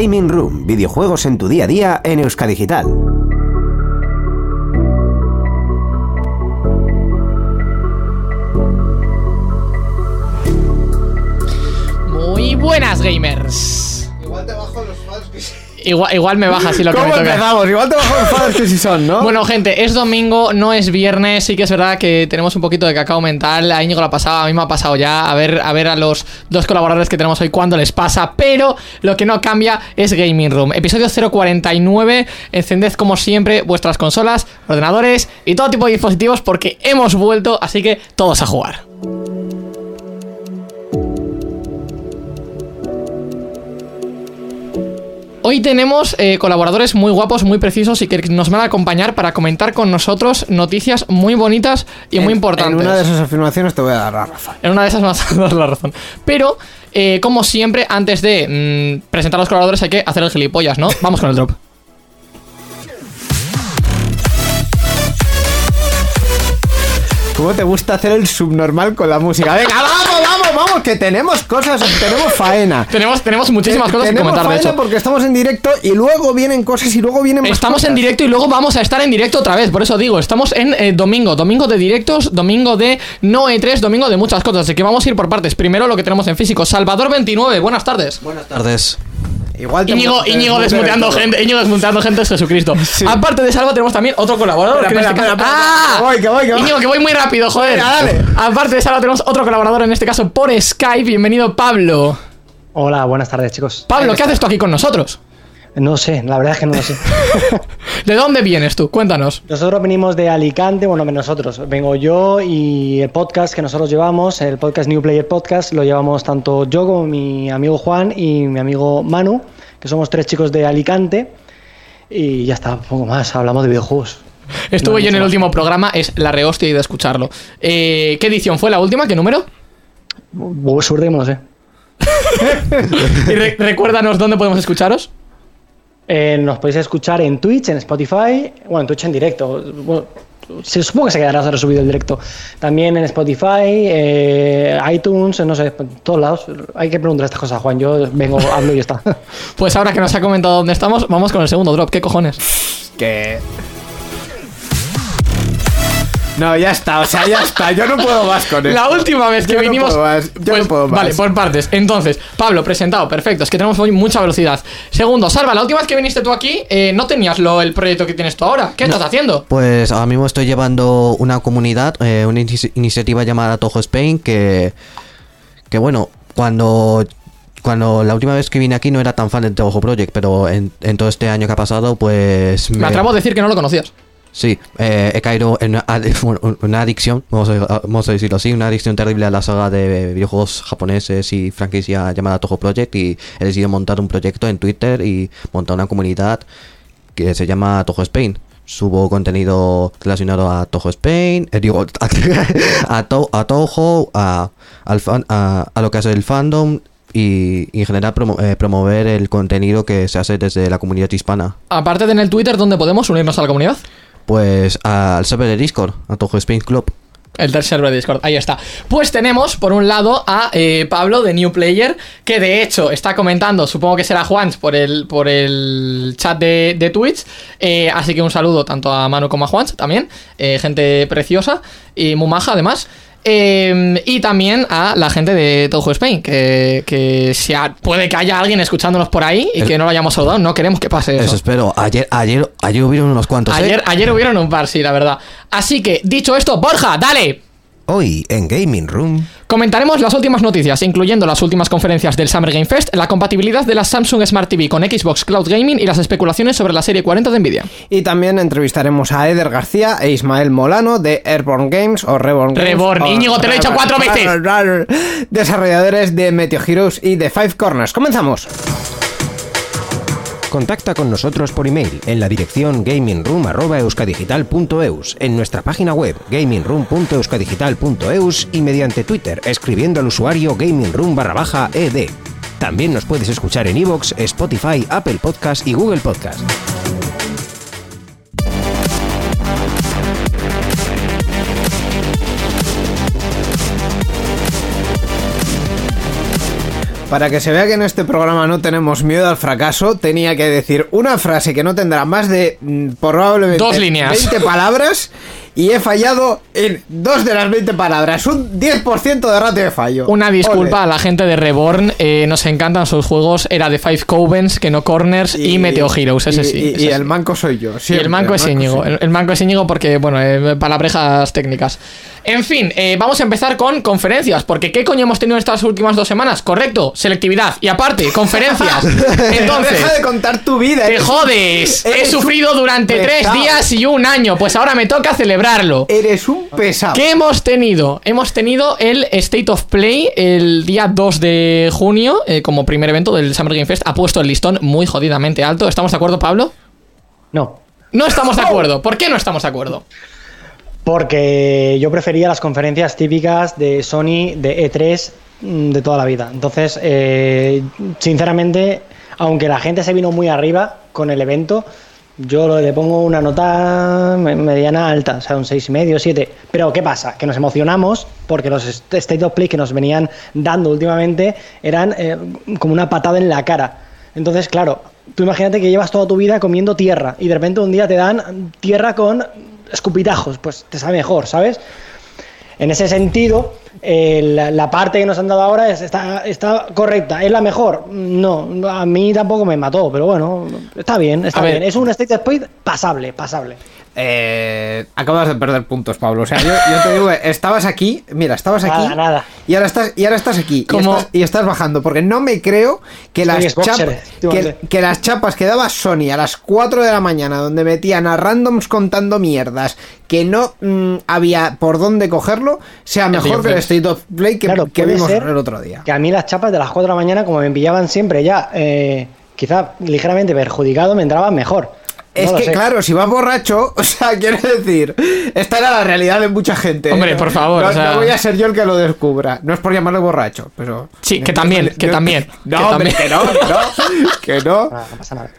Gaming Room, videojuegos en tu día a día en Euskadigital. Muy buenas, gamers. Igual, igual me baja así lo que ¿Cómo me toca. empezamos? Igual te bajo que sí son, ¿no? Bueno, gente, es domingo, no es viernes. Sí que es verdad que tenemos un poquito de cacao mental. A Íñigo lo ha pasado, a mí me ha pasado ya. A ver, a ver a los dos colaboradores que tenemos hoy cuándo les pasa. Pero lo que no cambia es Gaming Room. Episodio 049. Encended como siempre vuestras consolas, ordenadores y todo tipo de dispositivos porque hemos vuelto. Así que todos a jugar. Hoy tenemos eh, colaboradores muy guapos, muy precisos y que nos van a acompañar para comentar con nosotros noticias muy bonitas y muy importantes. En una de esas afirmaciones te voy a dar la razón. En una de esas vas a dar la razón. Pero, eh, como siempre, antes de mm, presentar a los colaboradores hay que hacer el gilipollas, ¿no? Vamos con el drop. ¿Cómo te gusta hacer el subnormal con la música? Venga, vamos, vamos, que tenemos cosas, tenemos faena. Tenemos, tenemos muchísimas Te- cosas que comentar, de faena hecho. porque estamos en directo y luego vienen cosas y luego vienen más Estamos en directo y luego vamos a estar en directo otra vez, por eso digo, estamos en eh, domingo, domingo de directos, domingo de no E3, domingo de muchas cosas, así que vamos a ir por partes. Primero lo que tenemos en físico, Salvador 29, buenas tardes. Buenas tardes. Igual te Íñigo, te Íñigo desmuteando todo. gente, Íñigo desmuteando gente es Jesucristo. Sí. Aparte de Salva tenemos también otro colaborador. Espera, que en este espera, caso- ¡Ah! que voy, que voy, que voy. Íñigo, que voy muy rápido, joder. Venga, dale. Aparte de Salva tenemos otro colaborador, en este caso por Skype. Bienvenido, Pablo. Hola, buenas tardes, chicos. Pablo, ¿qué haces tú aquí con nosotros? No sé, la verdad es que no lo sé. ¿De dónde vienes tú? Cuéntanos. Nosotros venimos de Alicante, bueno, nosotros. Vengo yo y el podcast que nosotros llevamos, el podcast New Player Podcast, lo llevamos tanto yo como mi amigo Juan y mi amigo Manu, que somos tres chicos de Alicante. Y ya está, poco más, hablamos de videojuegos. Estuve No, yo en el más. último programa, es la rehostia y de escucharlo. Eh, ¿Qué edición fue la última? ¿Qué número? Suerte que no lo sé. Y re- recuérdanos dónde podemos escucharos. Eh, nos podéis escuchar en Twitch, en Spotify, bueno, en Twitch en directo. Bueno, se supongo que se quedará resubido el directo. También en Spotify, eh, iTunes, no sé, en todos lados. Hay que preguntar estas cosas, Juan. Yo vengo, hablo y ya está. Pues ahora que nos ha comentado dónde estamos, vamos con el segundo drop. ¿Qué cojones? Que. No, ya está, o sea, ya está. Yo no puedo más con esto. La última vez que Yo no vinimos. puedo más, yo pues, no puedo más. Vale, por partes. Entonces, Pablo, presentado, perfecto. Es que tenemos hoy mucha velocidad. Segundo, Salva, la última vez que viniste tú aquí, eh, no tenías lo, el proyecto que tienes tú ahora. ¿Qué estás haciendo? Pues ahora mismo estoy llevando una comunidad, eh, una inici- iniciativa llamada Tojo Spain, que, que bueno, cuando, cuando la última vez que vine aquí no era tan fan del Tojo Project, pero en, en todo este año que ha pasado, pues... Me atrevo a decir que no lo conocías. Sí, eh, he caído en una, ad- una adicción, vamos a, a decirlo así, una adicción terrible a la saga de videojuegos japoneses y franquicia llamada Toho Project y he decidido montar un proyecto en Twitter y montar una comunidad que se llama Toho Spain. Subo contenido relacionado a Toho Spain, eh, digo, a, to- a Toho, a, a, a lo que hace el fandom y, en general eh, promover el contenido que se hace desde la comunidad hispana. Aparte de en el Twitter, ¿dónde podemos unirnos a la comunidad? Pues al server de Discord, a Toho Spain Club. El del server de Discord, ahí está. Pues tenemos, por un lado, a eh, Pablo de New Player, que de hecho está comentando, supongo que será Juan por el, por el chat de, de Twitch. Eh, así que un saludo tanto a Manu como a Juan también. eh, gente preciosa y muy maja además. Eh, y también a la gente de Toho Spain, que, que si puede que haya alguien escuchándonos por ahí y El- que no lo hayamos saludado, no queremos que pase eso. Eso espero. Ayer, ayer, ayer hubieron unos cuantos. ¿eh? Ayer, ayer hubieron un par, sí, la verdad. Así que, dicho esto, Borja, dale. Hoy en Gaming Room. Comentaremos las últimas noticias, incluyendo las últimas conferencias del Summer Game Fest, la compatibilidad de la Samsung Smart TV con Xbox Cloud Gaming y las especulaciones sobre la serie 40 de Nvidia. Y también entrevistaremos a Eder García e Ismael Molano de Airborne Games o Reborn Games. Reborn. Íñigo, te lo he dicho cuatro veces. Desarrolladores de Meteo Heroes y de Five Corners. Comenzamos. Contacta con nosotros por email en la dirección gamingroom.euskadigital.eus, en nuestra página web gamingroom.euskadigital.eus y mediante Twitter escribiendo al usuario gamingroom barra baja ed. También nos puedes escuchar en iVoox, Spotify, Apple Podcast y Google Podcast. Para que se vea que en este programa no tenemos miedo al fracaso, tenía que decir una frase que no tendrá más de mm, probablemente Dos líneas. 20 palabras y he fallado en dos de las 20 palabras. Un 10% de ratio de fallo. Una disculpa Ole. a la gente de Reborn, eh, nos encantan sus juegos, era de Five Covens, que no Corners y, Meteo Heroes, ese y- sí. Y, ese y sí. el manco soy yo. Y siempre, el manco es manco Íñigo. soy yo. El, el manco es Íñigo porque, bueno, eh, palabrejas técnicas. En fin, eh, vamos a empezar con conferencias. Porque ¿qué coño hemos tenido estas últimas dos semanas? Correcto, selectividad. Y aparte, conferencias. Entonces, Deja de contar tu vida. te eres- jodes. He eres sufrido un durante tres días y un año. Pues ahora me toca celebrarlo. Eres un pesado. ¿Qué hemos tenido? Hemos tenido el State of Play el día 2 de junio, eh, como primer evento del Summer Game Fest. Ha puesto el listón muy jodidamente alto. ¿Estamos de acuerdo, Pablo? No. No estamos de acuerdo. ¿Por qué no estamos de acuerdo? Porque yo prefería las conferencias típicas de Sony, de E3, mm, de toda la vida. Entonces, eh, sinceramente, aunque la gente se vino muy arriba con el evento, yo le pongo una nota me- mediana alta, o sea, un 6,5, 7. Pero, ¿qué pasa? Que nos emocionamos porque los State of Play que nos venían dando últimamente eran eh, como una patada en la cara. Entonces, claro, tú imagínate que llevas toda tu vida comiendo tierra y de repente un día te dan tierra con escupitajos, pues te sabe mejor, ¿sabes? En ese sentido, eh, la, la parte que nos han dado ahora es- está, está correcta. ¿Es la mejor? No, a mí tampoco me mató, pero bueno, está bien, está A ver. bien. Es un State Play pasable, pasable. Eh, acabas de perder puntos, Pablo. O sea, yo, yo te digo, estabas aquí, mira, estabas aquí. Nada, nada. Y ahora estás, y ahora estás aquí. Y estás, y estás bajando. Porque no me creo que las, chapas, que, las chapas que daba Sony a las 4 de la mañana, donde metían a randoms contando mierdas, que no mm, había por dónde cogerlo, sea mejor que el. State of Play que, Claro, que vimos ser el otro día. Que a mí las chapas de las 4 de la mañana, como me pillaban siempre ya, eh, quizá ligeramente perjudicado, me entraban mejor. Es No que, sé. claro, si vas borracho, o sea, quiero decir, esta era la realidad de mucha gente. ¿eh? Hombre, por favor, No, o sea- no voy a ser yo el que lo descubra. No es por llamarle borracho, pero. Sí, que también, que también, No, que hombre, también. que no, que no. Que no. Ah, no pasa nada.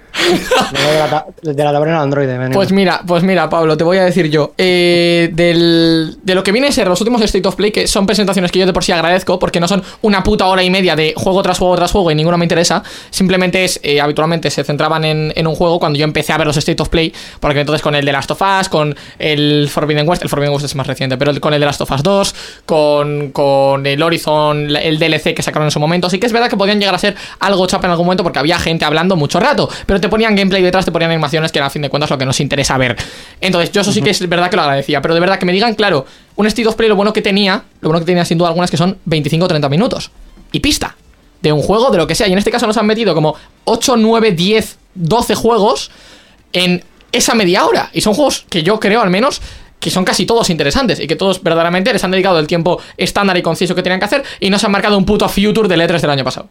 De la, Android. venimos. Pues mira, pues mira, Pablo, te voy a decir yo. eh, del, de lo que viene a ser los últimos State of Play, que son presentaciones que yo de por sí agradezco, porque no son una puta hora y media de juego tras juego tras juego y ninguno me interesa. Simplemente es, eh, habitualmente se centraban en, un juego cuando yo empecé a ver los State of Play, porque entonces con el de Last of Us, con el Forbidden West, el Forbidden West es más reciente, pero con el de Last of Us 2, con, con el Horizon, el DLC que sacaron en su momento. Así que es verdad que podían llegar a ser algo chapa en algún momento porque había gente hablando mucho rato, pero te ponían gameplay detrás, te ponían animaciones que era a fin de cuentas lo que nos interesa ver. Entonces, yo eso sí que es verdad que lo agradecía, pero de verdad que me digan, claro, un State of Play lo bueno que tenía, lo bueno que tenía sin duda algunas que son 25 o 30 minutos. Y pista. De un juego, de lo que sea. Y en este caso nos han metido como 8, 9, 10, 12 juegos en esa media hora. Y son juegos que yo creo al menos que son casi todos interesantes y que todos verdaderamente les han dedicado el tiempo estándar y conciso que tenían que hacer y no se han marcado un puto future del E3 del año pasado.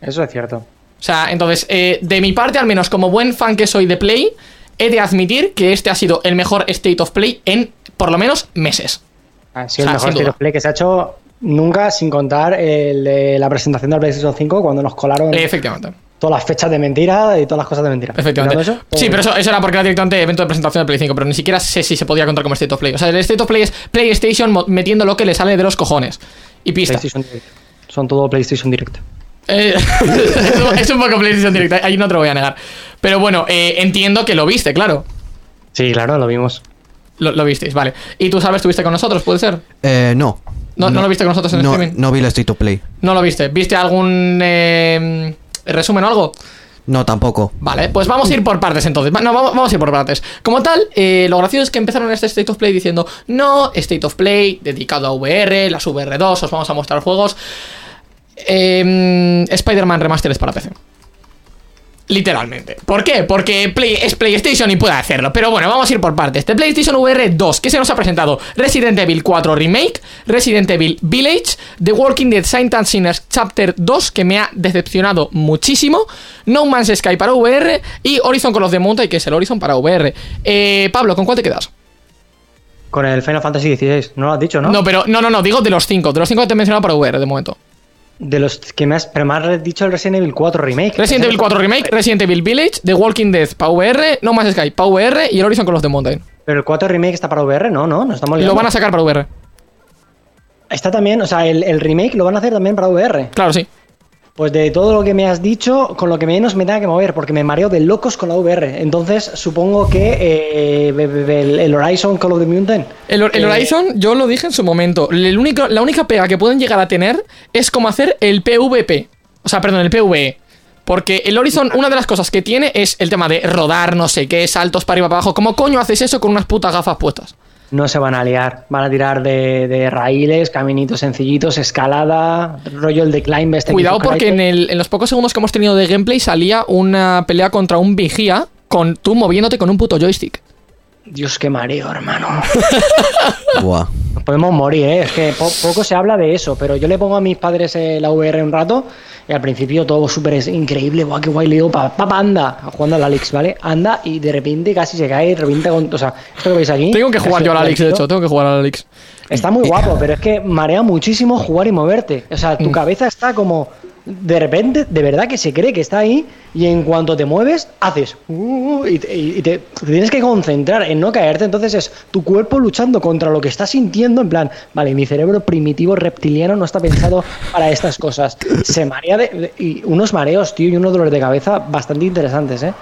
Eso es cierto. O sea, entonces, eh, de mi parte, al menos como buen fan que soy de Play, he de admitir que este ha sido el mejor State of Play en por lo menos meses. Ha sido O sea, el mejor State of Play que se ha hecho nunca, sin contar el la presentación del PlayStation 5 cuando nos colaron efectivamente. todas las fechas de mentira y todas las cosas de mentira. Efectivamente. Eso, sí, pero eso, eso era porque era directamente evento de presentación de Play 5, pero ni siquiera sé si se podía contar como State of Play. O sea, el State of Play es PlayStation metiendo lo que le sale de los cojones. Y pista. Son todo PlayStation Direct. Eh, es, un- poco PlayStation Direct, ahí no te lo voy a negar. Pero bueno, eh, entiendo que lo viste, claro. Sí, claro, lo vimos. Lo, lo visteis, vale. ¿Y tú sabes, estuviste con nosotros, puede ser? Eh, no. No- no lo viste con nosotros en el no, streaming. No vi el State of Play. No lo viste. ¿Viste algún eh, resumen o algo? No, tampoco. Vale, pues vamos a ir por partes entonces. No, vamos, vamos a ir por partes. Como tal, eh, lo gracioso es que empezaron este State of Play diciendo, no, State of Play dedicado a VR, las VR2, os vamos a mostrar juegos. Eh, Spider-Man Remastered para PC. Literalmente. ¿Por qué? Porque Play, es PlayStation y puede hacerlo. Pero bueno, vamos a ir por partes. De PlayStation VR 2, ¿qué se nos ha presentado? Resident Evil 4 Remake, Resident Evil Village, The Walking Dead Saint and Sinners Chapter 2, que me ha decepcionado muchísimo, No Man's Sky para VR y Horizon Call of the Mountain, que es el Horizon para VR. Eh, Pablo, ¿con cuál te quedas? Con el Final Fantasy XVI, no lo has dicho, ¿no? ¿No? pero no, no, no, digo de los cinco. De los cinco que te he mencionado para VR de momento. De los que me has, pero me has dicho el Resident Evil 4 Remake. Resident Evil 4 Remake, Resident Evil Village, The Walking Dead para VR, No Man's Sky para VR y el Horizon Call of the Mountain. Pero el 4 Remake está para VR, no, no, no estamos Y liando. lo van a sacar para VR. Está también, o sea, el, el remake lo van a hacer también para VR. Claro, sí. Pues de todo lo que me has dicho, con lo que menos me tenga que mover, porque me mareo de locos con la VR. Entonces, supongo que eh, el, el Horizon Call of the Mountain. El, el eh, Horizon, yo lo dije en su momento. El único, la única pega que pueden llegar a tener es como hacer el PvP. O sea, perdón, el PvE. Porque el Horizon, una de las cosas que tiene es el tema de rodar, no sé qué, saltos para arriba para abajo. ¿Cómo coño haces eso con unas putas gafas puestas? No se van a liar, van a tirar de, de raíles, caminitos sencillitos, escalada, rollo el decline. Este Cuidado porque en, el- en los pocos segundos que hemos tenido de gameplay salía una pelea contra un vigía con tú moviéndote con un puto joystick. Dios, qué mareo, hermano. Buah. Nos podemos morir, ¿eh? Es que po- poco se habla de eso, pero yo le pongo a mis padres eh, la VR un rato y al principio todo súper es increíble, guau, qué guay, le digo, papá, papá, anda, jugando al Alex, ¿vale? Anda y de repente casi se cae, revienta con... O sea, esto que veis aquí... Tengo que jugar yo al Alex, de hecho, tengo que jugar al Alex. Está muy guapo, pero es que marea muchísimo jugar y moverte. O sea, tu Mm. cabeza está como. De repente, de verdad que se cree que está ahí y en cuanto te mueves, haces. uh, y te, y te- tienes que concentrar en no caerte. Entonces es tu cuerpo luchando contra lo que estás sintiendo. En plan, vale, mi cerebro primitivo reptiliano no está pensado para estas cosas. Se marea de, de- y unos mareos, tío, y unos dolores de cabeza bastante interesantes, ¿eh?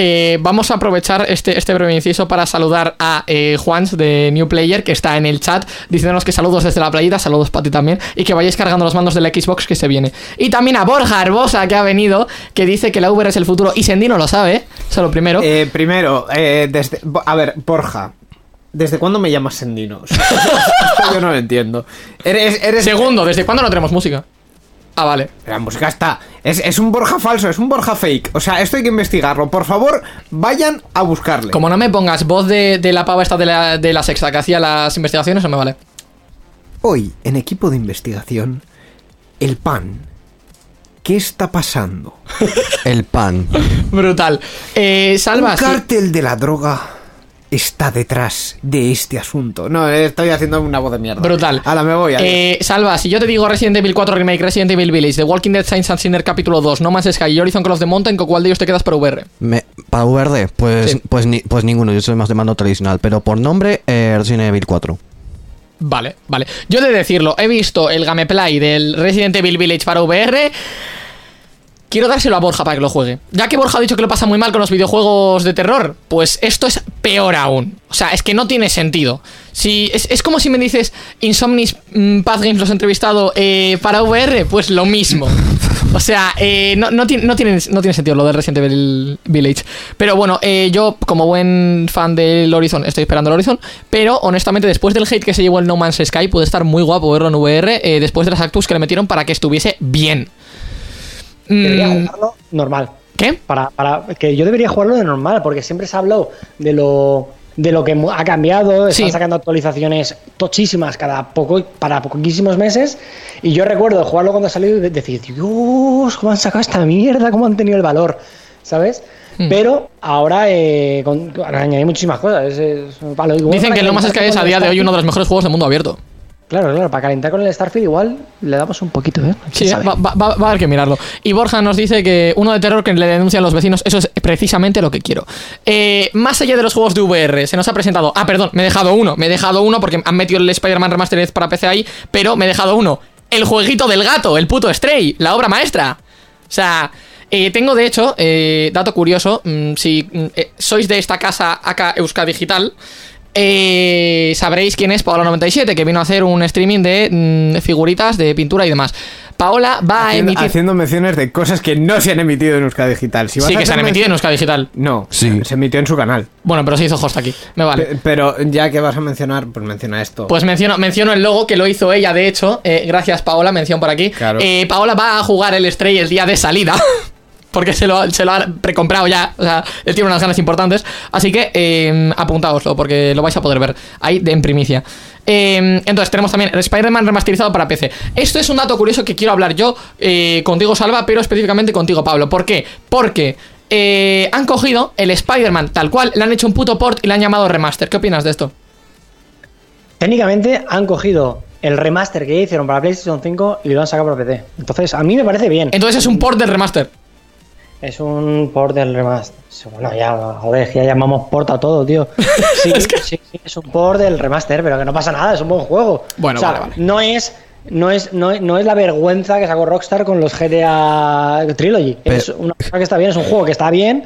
Eh, vamos a aprovechar este, este breve inciso para saludar a eh, Juans de New Player, que está en el chat, diciéndonos que saludos desde la playita, saludos para ti también, y que vayáis cargando los mandos de la Xbox que se viene. Y también a Borja Arbosa, que ha venido, que dice que la VR es el futuro, y Sendino lo sabe, ¿eh? eso lo primero. Eh, primero, eh, desde, a ver, Borja. ¿Desde cuándo me llamas Sendino? Esto yo no lo entiendo. Eres, eres Segundo, ¿desde cuándo no tenemos música? Ah, vale. La música está. Es, es un Borja falso, es un Borja fake. O sea, esto hay que investigarlo. Por favor, vayan a buscarle. Como no me pongas voz de, de la pava esta de la, de la sexta que hacía las investigaciones, no me vale. Hoy, en equipo de investigación, el pan. ¿Qué está pasando? El pan. Brutal. Eh, Salva, Un sí- cártel de la droga está detrás de este asunto. No, estoy haciendo una voz de mierda. Brutal. Ahora me voy. adiós. Eh, Salva, si yo te digo Resident Evil 4 Remake, Resident Evil Village, The Walking Dead Saints and Sinner capítulo 2, No Man's Sky y Horizon Cross the Mountain, ¿con cuál de ellos te quedas para VR? Me- para VR, pues, Sí. pues, ni- pues ninguno, yo soy más de mando tradicional, pero por nombre, eh, Resident Evil 4. Vale, vale. Yo de decirlo, he visto el gameplay del Resident Evil Village para VR. Quiero dárselo a Borja para que lo juegue. Ya que Borja ha dicho que lo pasa muy mal con los videojuegos de terror, pues esto es peor aún. O sea, es que no tiene sentido. Si, es, es como si me dices Insomnis mm, Path Games los he entrevistado eh, para VR, pues lo mismo. O sea, eh, no, no, tiene, no, tiene, no tiene sentido lo del Resident Evil Village. Pero bueno, eh, yo como buen fan del Horizon estoy esperando el Horizon. Pero honestamente, después del hate que se llevó el No Man's Sky, puede estar muy guapo verlo en VR después de las actus que le metieron para que estuviese bien. Debería Mm, jugarlo normal. ¿Qué? Para, para que yo debería jugarlo de normal, porque siempre se ha hablado de lo de lo que ha cambiado, están Sí. sacando actualizaciones tochísimas cada poco para poquísimos meses y yo recuerdo jugarlo cuando salió y de- decir, Dios, cómo han sacado esta mierda, cómo han tenido el valor, ¿sabes? Hmm. Pero ahora eh, con, añadí muchísimas cosas. es- es Dicen que No Man's Sky calentar es a día de hoy uno de los mejores juegos del mundo abierto. Claro, claro, para calentar con el Starfield igual le damos un poquito, ¿eh? Sí, ¿Quién sabe? va, va- va- va a haber que mirarlo. Y Borja nos dice que uno de terror que le denuncian los vecinos, eso es precisamente lo que quiero. Eh, más allá de los juegos de VR, se nos ha presentado. Ah, perdón, me he dejado uno. Me he dejado uno porque han metido el Spider-Man Remastered para PC ahí, pero me he dejado uno. El jueguito del gato, el puto Stray, la obra maestra. O sea. eh, tengo de hecho, eh, dato curioso, mm, si mm, eh, sois de esta casa acá Euska Digital, eh, sabréis quién es Paola97, que vino a hacer un streaming de mm, figuritas, de pintura y demás. Paola va a haciendo, emitir. haciendo menciones de cosas que no se han emitido en Euskadi Digital. Si sí, a que se han emitido en mención- Euska Digital. No, Sí. se emitió en su canal. Bueno, pero se hizo host aquí. Me vale. Pe- Pero ya que vas a mencionar, pues menciona esto. Pues menciono, menciono el logo que lo hizo ella, de hecho. Eh, gracias, Paola, mención por aquí. Claro. Eh, Paola va a jugar el Stray el día de salida. Porque se lo, se lo ha precomprado ya. O sea, él tiene unas ganas importantes. Así que eh, apuntaoslo, porque lo vais a poder ver ahí de, en primicia. Eh, entonces, tenemos también el Spider-Man remasterizado para PC. Esto es un dato curioso que quiero hablar yo eh, contigo, Salva, pero específicamente contigo, Pablo. ¿Por qué? Porque eh, han cogido el Spider-Man tal cual, le han hecho un puto port y le han llamado remaster. ¿Qué opinas de esto? Técnicamente han cogido el remaster que hicieron para PlayStation 5 y lo han sacado para PC. Entonces, a mí me parece bien. Entonces es un port del remaster. Es un port del remaster. Bueno, ya, joder, ya llamamos port a todo, tío. Sí, sí, sí, es un port del remaster, pero que no pasa nada, es un buen juego. Bueno, O sea, vale, vale. No es no es, no, no es la vergüenza que sacó Rockstar con los GTA Trilogy. Es una cosa que está bien, es un juego que está bien,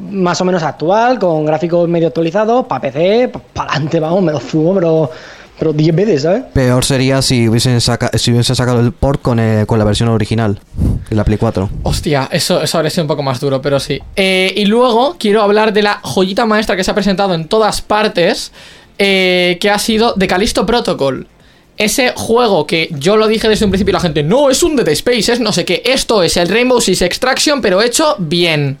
más o menos actual, con gráficos medio actualizados, para PC, para adelante, vamos, me lo fumo, pero pero 10 veces, ¿sabes? Peor sería si hubiesen, saca- si hubiesen sacado el port con, eh, con la versión original de la Play 4. Hostia, eso, eso habría sido un poco más duro, pero sí. Eh, y luego quiero hablar de la joyita maestra que se ha presentado en todas partes, eh, que ha sido The Callisto Protocol. Ese juego que yo lo dije desde un principio y la gente, no, es un Dead Space, es no sé qué. Esto es el Rainbow Six Extraction, pero hecho bien.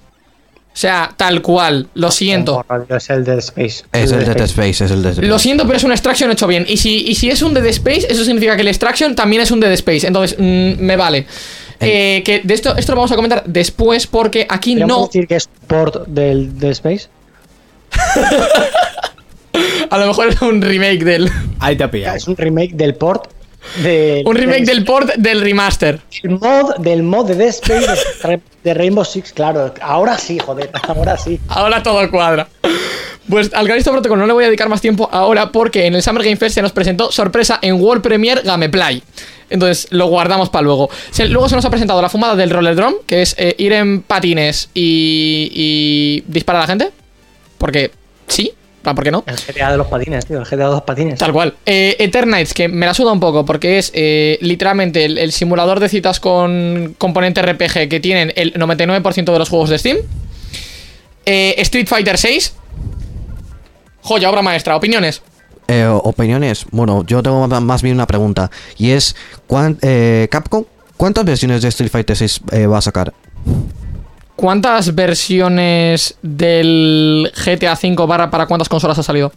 O sea, tal cual, lo siento. Es el Dead Space. Es el Dead Space, es el Dead Space. Lo siento, pero es un Extraction hecho bien. Y si, y si es un Dead Space, eso significa que el Extraction también es un Dead Space. Entonces, mm, me vale. Eh, que de esto, esto lo vamos a comentar después porque aquí ¿Podríamos no. decir que es port del Dead Space? A lo mejor es un remake del. Ahí te ha pillado. Es un remake del port del Un remake del port del remaster. el mod del mod de Dead Space de, de Rainbow Six, claro. Ahora sí, joder, ahora sí. Ahora todo cuadra. Pues al Callisto Protocol no le voy a dedicar más tiempo ahora porque en el Summer Game Fest se nos presentó sorpresa en World Premiere Gameplay. Entonces lo guardamos para luego. Se- luego se nos ha presentado la fumada del Roller Drum, que es eh, ir en patines y, y disparar a la gente. Porque sí, ¿por qué no? El GTA de los patines, tío, el GTA de los patines. Tal cual. Eh, Eternites, que me la suda un poco porque es eh, literalmente el, el simulador de citas con componente RPG que tienen el 99% de los juegos de Steam. Eh, Street Fighter 6. Joya, obra maestra. Opiniones. Eh, opiniones. Bueno, yo tengo más bien una pregunta. Y es, ¿cuán- eh, Capcom, ¿cuántas versiones de Street Fighter 6 eh, va a sacar? ¿Cuántas versiones del GTA V barra para cuántas consolas ha salido?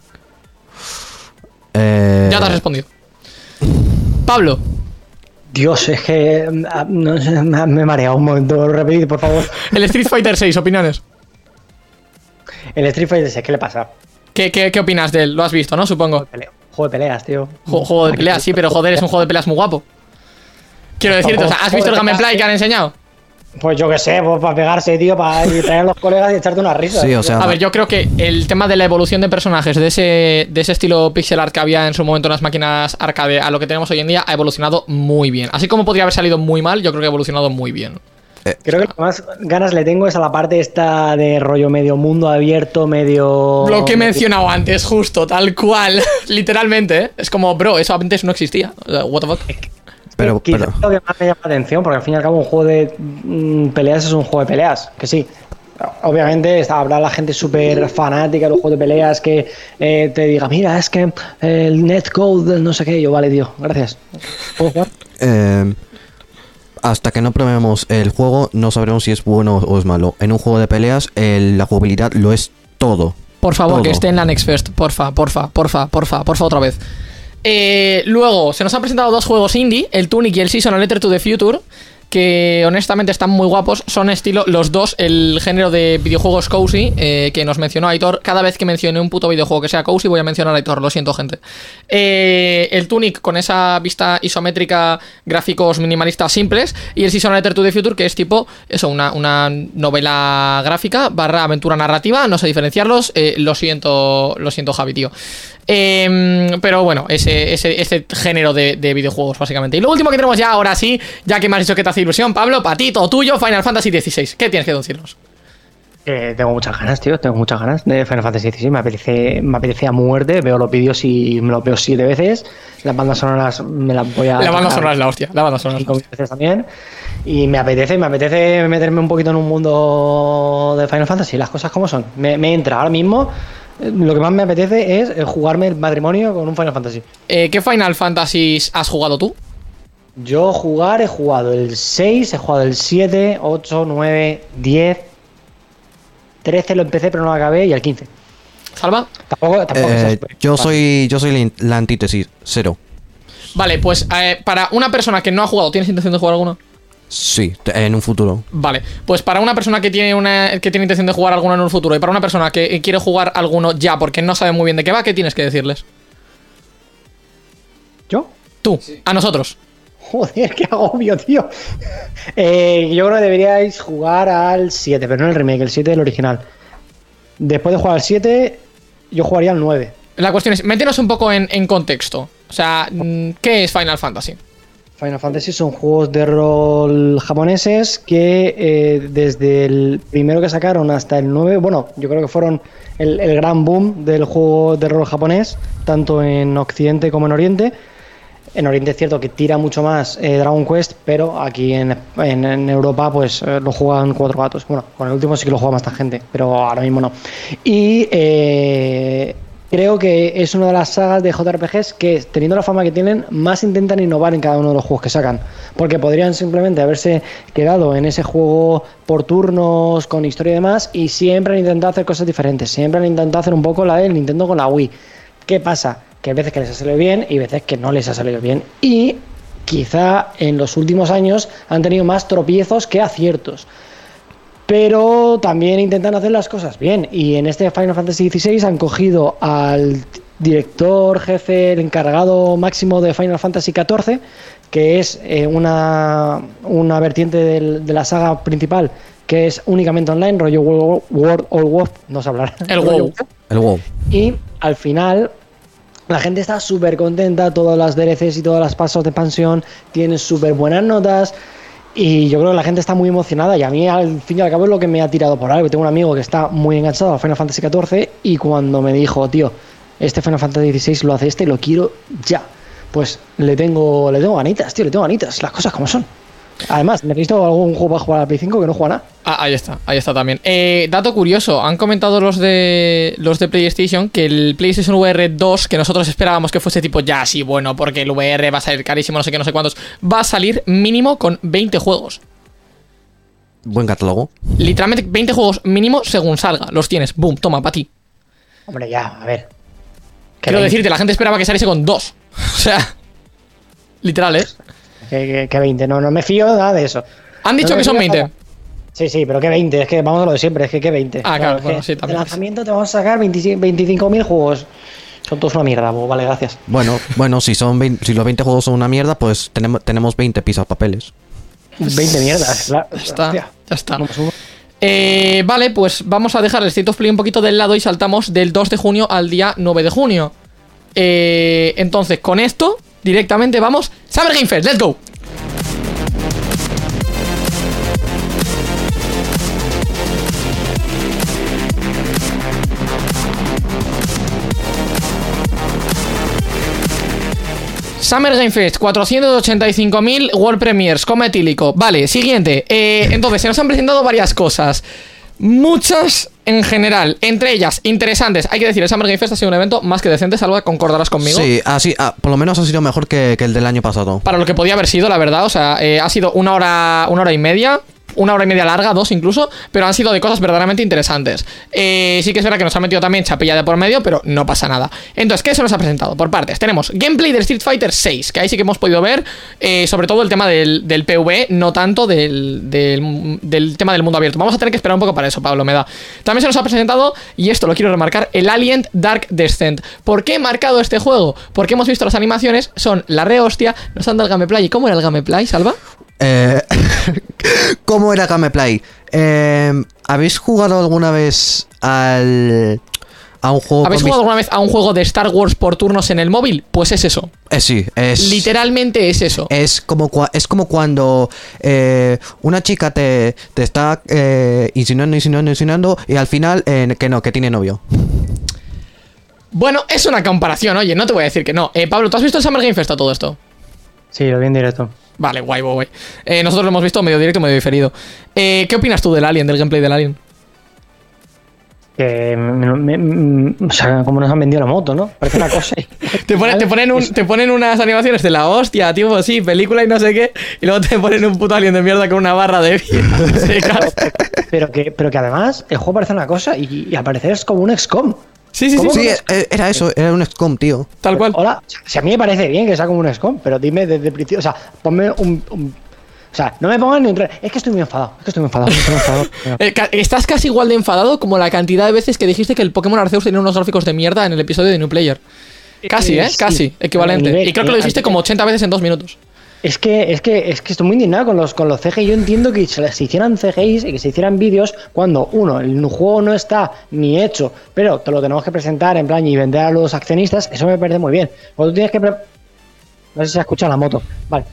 Eh, Ya te has respondido. Pablo, Dios, es que ah, no sé, me he mareado un momento. Repetir, por favor. el Street Fighter 6, opiniones. El Street Fighter 6, ¿qué le pasa? ¿Qué, qué, qué opinas de él? Lo has visto, ¿no? Supongo. Juego de peleas, tío. Ju- Juego de peleas, sí, pero joder, es un juego de peleas muy guapo. Quiero decirte, o sea, ¿has visto el gameplay que han enseñado? Pues yo qué sé, pues para pegarse, tío, para ir traer a los colegas y echarte una risa. Sí, o sea, A ver, yo creo que el tema de la evolución de personajes de ese, de ese estilo pixel art que había en su momento en las máquinas arcade a lo que tenemos hoy en día ha evolucionado muy bien. Así como podría haber salido muy mal, yo creo que ha evolucionado muy bien. Creo que lo que más ganas le tengo es a la parte esta de rollo medio mundo abierto, medio. Lo que he mencionado antes, justo, tal cual. Literalmente, ¿eh? Es como, bro, eso antes no existía. O sea, What the fuck. Pero, Quizás pero- lo que más me llama la atención, porque al fin y al cabo un juego de mm, peleas es un juego de peleas, que sí. Obviamente está- habrá la gente súper fanática de los juegos de peleas que eh, te diga, mira, es que el netcode no sé qué, yo vale, tío, gracias. ¿Puedo jugar? eh, hasta que no probemos el juego, no sabremos si es bueno o es malo. En un juego de peleas, el- la jugabilidad lo es todo. Por favor, Todo. que esté en la Next Fest. Porfa, porfa, porfa, porfa, porfa, otra vez. Eh, luego, se nos han presentado dos juegos indie, el Tunic y el Season Letter to the Future, que honestamente están muy guapos. Son estilo, los dos, el género de videojuegos cozy, eh, que nos mencionó Aitor. Cada vez que mencione un puto videojuego que sea cozy, voy a mencionar a Aitor, lo siento, gente. Eh, el Tunic con esa vista isométrica, gráficos minimalistas simples, y el Season Letter to the Future, que es tipo, eso, una, una novela gráfica barra aventura narrativa, no sé diferenciarlos, lo siento, lo siento, Javi, tío. Em, pero bueno, ese, ese, ese género de, de videojuegos, básicamente. Y lo último que tenemos ya, ahora sí, ya que me has dicho que te hace ilusión, Pablo, para ti, todo tuyo, Final Fantasy XVI. ¿Qué tienes que decirnos? Eh, tengo muchas ganas, tío, tengo muchas ganas de Final Fantasy XVI. Me apetece, me apetece a muerte, veo los vídeos y me los veo siete veces. Las bandas sonoras me las voy a. La banda sonora es la hostia, la banda sonora es la cinco hostia. veces también. Y me apetece, me apetece meterme un poquito en un mundo de Final Fantasy, las cosas como son. Me, me entra ahora mismo. Lo que más me apetece es eh, jugarme el matrimonio con un Final Fantasy. Eh, ¿Qué Final Fantasy has jugado tú? Yo jugar he jugado el 6, he jugado el 7, 8, 9, 10, 13 lo empecé pero no lo acabé y el 15. ¿Salva? Tampoco, tampoco Eh, yo fácil. soy yo soy la antítesis, cero. Vale, pues eh, para una persona que no ha jugado, ¿tienes intención de jugar alguno? Sí, en un futuro. Vale, pues para una persona que tiene una que tiene intención de jugar alguno en un futuro y para una persona que quiere jugar alguno ya porque no sabe muy bien de qué va, ¿qué tienes que decirles? ¿Yo? Tú, a nosotros. Joder, qué agobio, tío. Eh, yo creo que deberíais jugar al 7, pero no el remake, el 7 del original. Después de jugar al 7, yo jugaría al 9. La cuestión es, métenos un poco en, en contexto. O sea, mm, ¿qué es Final Fantasy? Final Fantasy son juegos de rol japoneses que eh, desde el primero que sacaron hasta el 9, bueno, yo creo que fueron el, gran boom del juego de rol japonés, tanto en Occidente como en Oriente. En Oriente es cierto que tira mucho más eh, Dragon Quest, pero aquí en, en- Europa pues eh, lo juegan cuatro gatos. Bueno, con el último sí que lo juega más gente, pero ahora mismo no. Y creo que es una de las sagas de JRPGs que, teniendo la fama que tienen, más intentan innovar en cada uno de los juegos que sacan. Porque podrían simplemente haberse quedado en ese juego por turnos, con historia y demás, y siempre han intentado hacer cosas diferentes. Siempre han intentado hacer un poco la del Nintendo con la Wii. ¿Qué pasa? Que hay veces que les ha salido bien y veces que no les ha salido bien. Y quizá en los últimos años han tenido más tropiezos que aciertos. Pero también intentan hacer las cosas bien. Y en este Final Fantasy XVI han cogido al director, jefe, el encargado máximo de Final Fantasy XIV, que es eh, una, una vertiente del- de la saga principal, que es únicamente online, rollo World, World of Warcraft, no sé hablar. El WoW. El WoW. Y al final, la gente está súper contenta, todas las DLCs y todas las pasos de expansión tienen súper buenas notas. Y yo creo que la gente está muy emocionada. Y a mí, al fin y al cabo, es lo que me ha tirado por algo. Tengo un amigo que está muy enganchado a Final Fantasy XIV. Y cuando me dijo, tío, este Final Fantasy XVI lo hace este, lo quiero ya. Pues le tengo, le tengo ganitas, tío, le tengo ganitas. Las cosas como son. Además, necesito algún juego para jugar al Play 5 que no juega nada. Ah, ahí está, ahí está también. Eh, dato curioso, han comentado los de los de PlayStation que el PlayStation VR 2, que nosotros esperábamos que fuese tipo ya sí, bueno, porque el VR va a salir carísimo, no sé qué, no sé cuántos, va a salir mínimo con 20 juegos. Buen catálogo. Literalmente 20 juegos mínimo según salga. Los tienes, boom, toma, para ti. Hombre, ya, a ver. Quiero decirte, la gente esperaba que saliese con dos. O sea, literal, ¿eh? Que, que- que 20, no, no me fío nada de eso. Han dicho No que son fío 20. nada. Sí, sí, pero que 20, es que vamos a lo de siempre, es que que 20. Ah, claro, bueno, sí, también. De lanzamiento te vamos a sacar 25.000 juegos. Son todos una mierda, pues, vale, gracias. Bueno, bueno, si son 20 si los 20 juegos son una mierda, pues tenemos, tenemos 20 pisos papeles. 20 mierdas, claro. Ya está, ya está. Eh, vale, pues vamos a dejar el State of Play un poquito del lado y saltamos del 2 de junio al día 9 de junio. Eh, entonces, con esto, directamente vamos. Summer Game Fest, let's go. Summer Game Fest, 485.000 World Premiers, coma etílico. Vale, siguiente. Eh, entonces, se nos han presentado varias cosas. Muchas en general, entre ellas interesantes. Hay que decir, el Summer Game Fest ha sido un evento más que decente, Salva, concordarás conmigo. Sí, así, ah, por lo menos ha sido mejor que, que el del año pasado. Para lo que podía haber sido, la verdad. O sea, eh, ha sido una hora, una hora y media. Una hora y media larga, dos incluso, pero han sido de cosas verdaderamente interesantes. Eh, sí que es verdad que nos ha metido también chapilla de por medio, pero no pasa nada. Entonces, ¿qué se nos ha presentado? Por partes, tenemos gameplay del Street Fighter 6, que ahí sí que hemos podido ver, eh, sobre todo el tema del, del PvE, no tanto del, del, del tema del mundo abierto. Vamos a tener que esperar un poco para eso, Pablo, me da. También se nos ha presentado, y esto lo quiero remarcar, el Alien Dark Descent. ¿Por qué he marcado este juego? Porque hemos visto las animaciones, son la re hostia, nos han dado el gameplay. ¿Y cómo era el gameplay, Salva? Eh, ¿Cómo era Gameplay? Eh, ¿Habéis jugado alguna vez al, a un juego ¿Habéis jugado alguna vez a un juego de Star Wars por turnos en el móvil? Pues es eso. Eh, sí, es... Literalmente es eso. Es como, es como cuando eh, una chica te, te está eh, insinuando, insinuando, insinuando y al final eh, que no, que tiene novio. Bueno, es una comparación, oye, no te voy a decir que no. Eh, Pablo, ¿tú has visto el Summer Game Fest a todo esto? Sí, lo vi en directo. Vale, guay, guay. Eh, nosotros lo hemos visto medio directo, medio diferido. Eh, ¿Qué opinas tú del Alien, del gameplay del Alien? Que me- me- me- o sea, como nos han vendido la moto, ¿no? Parece una cosa. Te, ponen- te ponen un- te ponen unas animaciones de la hostia, tipo, sí, película y no sé qué, y luego te ponen un puto alien de mierda con una barra de vida. pero, que, pero que además el juego parece una cosa y, y al parecer es como un XCOM. Sí, sí, sí, ¿Cómo? sí, eh, era eso, era un XCOM, tío. tal cual. Hola, si a mí me parece bien que sea como un XCOM, pero dime desde el principio, o sea, ponme un, un- o sea, no me pongan ni un trailer. Es que estoy muy enfadado, es que estoy muy enfadado, estoy muy enfadado. Eh, estás casi igual de enfadado como la cantidad de veces que dijiste que el Pokémon Arceus tenía unos gráficos de mierda en el episodio de New Player. Casi, ¿eh? sí. Casi, equivalente. Nivel- y creo que lo dijiste como 80 veces en dos minutos. Es que, es que, es que estoy muy indignado con los, con los CGI. Yo entiendo que se, se hicieran CGIs y que se hicieran vídeos cuando, uno, el juego no está ni hecho, pero te lo tenemos que presentar en plan y vender a los accionistas. Eso me parece muy bien. Cuando tú tienes que. No sé si se escucha la moto. Vale.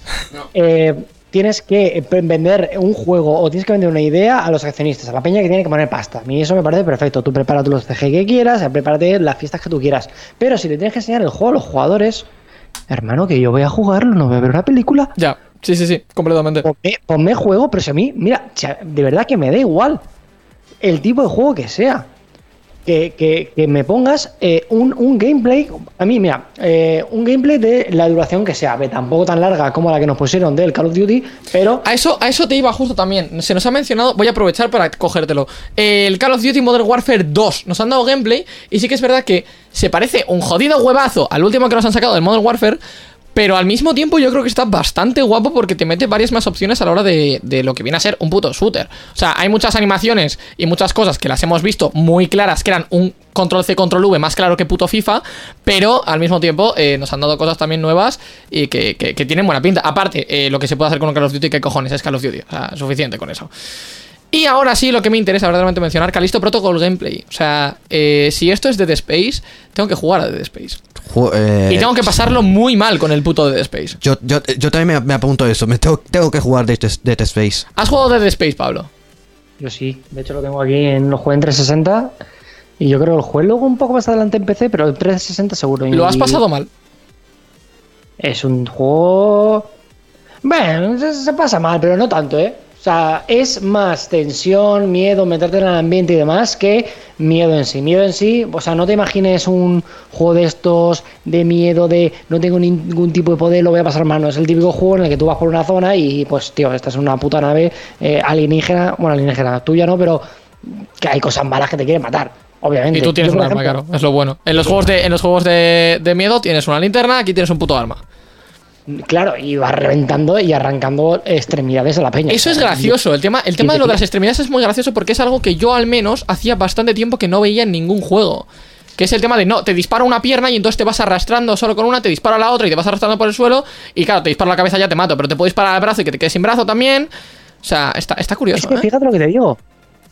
Eh, tienes que eh, vender un juego o tienes que vender una idea a los accionistas, a la peña que tiene que poner pasta. A mí eso me parece perfecto. Tú prepárate los CG que quieras, prepárate las fiestas que tú quieras. Pero si le tienes que enseñar el juego a los jugadores, hermano, que yo voy a jugarlo, no voy a ver una película. Ya, sí, sí, sí, completamente. Ponme, ponme juego, pero si a mí, mira, de verdad que me da igual el tipo de juego que sea. Que, que- que me pongas eh, un, un gameplay, a mí, mira, eh, un gameplay de la duración que sea, ve, tampoco tan larga como la que nos pusieron del Call of Duty, pero A eso, a eso te iba justo también. Se nos ha mencionado, voy a aprovechar para cogértelo. El Call of Duty Modern Warfare 2 nos han dado gameplay y sí que es verdad que se parece un jodido huevazo al último que nos han sacado del Modern Warfare. Pero al mismo tiempo yo creo que está bastante guapo porque te mete varias más opciones a la hora de, de lo que viene a ser un puto shooter. O sea, hay muchas animaciones y muchas cosas que las hemos visto muy claras, que eran un control C, control V más claro que puto FIFA, pero al mismo tiempo eh, nos han dado cosas también nuevas y que, que- que tienen buena pinta. Aparte, eh, lo que se puede hacer con un Call of Duty, ¿qué cojones es Call of Duty? O sea, suficiente con eso. Y ahora sí, lo que me interesa verdaderamente mencionar, Calisto Protocol Gameplay. O sea, eh, si esto es Dead Space, tengo que jugar a Dead Space. Eh, Y tengo que pasarlo muy mal con el puto Dead Space. yo, yo, yo también me, me apunto a eso. Me tengo, tengo que jugar Dead, Dead Space. ¿Has jugado Dead Space, Pablo? yo sí, de hecho lo tengo aquí en lo jugué en 360 y yo creo que lo jugué luego un poco más adelante en PC, pero en 360 seguro. ¿Lo has pasado mal? Es un juego... Bueno, se, se pasa mal, pero no tanto, ¿eh? O sea, es más tensión, miedo, meterte en el ambiente y demás que miedo en sí. Miedo en sí, o sea, no te imagines un juego de estos de miedo, de no tengo ningún tipo de poder, lo voy a pasar mal. No, es el típico juego en el que tú vas por una zona y, pues, tío, estás en una puta nave eh, alienígena, bueno, alienígena, tuya no, pero que hay cosas malas que te quieren matar, obviamente. Y tú tienes Yo, un arma, ejemplo, claro. Es lo bueno. En los juegos de, en los juegos de, de miedo tienes una linterna, aquí tienes un puto arma. Claro, y vas reventando y arrancando extremidades a la peña. Eso es gracioso. El tema, el tema de lo de las extremidades es muy gracioso porque es algo que yo al menos hacía bastante tiempo que no veía en ningún juego. Que es el tema de no, te dispara una pierna y entonces te vas arrastrando solo con una, te dispara la otra y te vas arrastrando por el suelo. Y claro, te dispara la cabeza ya te mato, pero te puedo disparar al brazo y que te quedes sin brazo también. O sea, está, está Es curioso. que ¿eh? fíjate lo que te digo.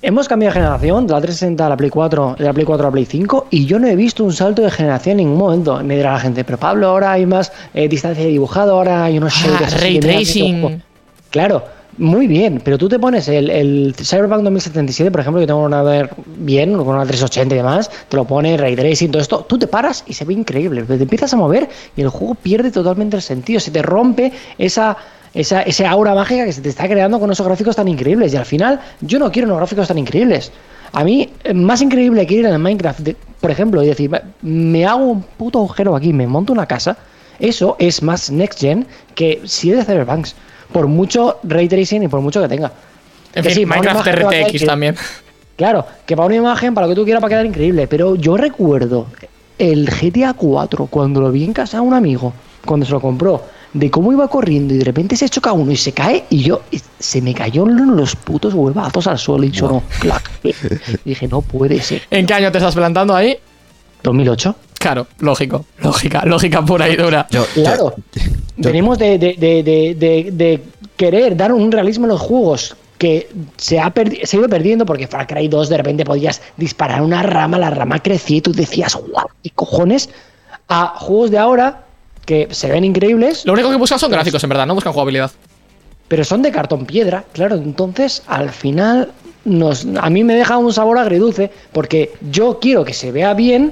Hemos cambiado de generación de la 360 a la Play 4, de la Play 4 a la Play 5, y yo no he visto un salto de generación en ningún momento. Me dirá la gente, pero Pablo, ahora hay más eh, distancia de dibujado, ahora hay unos Ah, shaders ray tracing. Claro, muy bien, pero tú te pones el, el Cyberpunk 2077, por ejemplo, que tengo una ver bien, con una 380 y demás, te lo pone ray tracing, todo esto, tú te paras y se ve increíble, pero te empiezas a mover y el juego pierde totalmente el sentido, se te rompe esa, esa, esa aura mágica que se te está creando con esos gráficos tan increíbles. Y al final, yo no quiero unos gráficos tan increíbles. A mí, eh, más increíble que ir en el Minecraft, de- por ejemplo, y decir, "Va, me hago un puto agujero aquí, me monto una casa, eso es más next gen que si es de Cyberpunks. Por mucho ray tracing y por mucho que tenga. En Que fin, sí, Minecraft a RTX también. Claro, que para una imagen, para lo que tú quieras, para quedar increíble. Pero yo recuerdo el GTA 4 cuando lo vi en casa de un amigo, cuando se lo compró, de cómo iba corriendo y de repente se choca uno y se cae y yo y se me cayó los putos huevazos al suelo y sonó clac. Dije, no puede ser. ¿En qué año te estás plantando ahí? 2008. Claro, lógico. Lógica, lógica pura y dura. Yo, yo- Claro. yo- Venimos de, de- de- de- de- de querer dar un realismo en los juegos que se ha, se ha ido perdiendo porque Far Cry 2 de repente podías disparar una rama, la rama crecía y tú decías, guau, ¿qué cojones? A juegos de ahora que se ven increíbles, Lo único que buscan son gráficos, en verdad, no buscan jugabilidad. pero son de cartón piedra, claro, entonces al final nos, a mí me deja un sabor agridulce porque yo quiero que se vea bien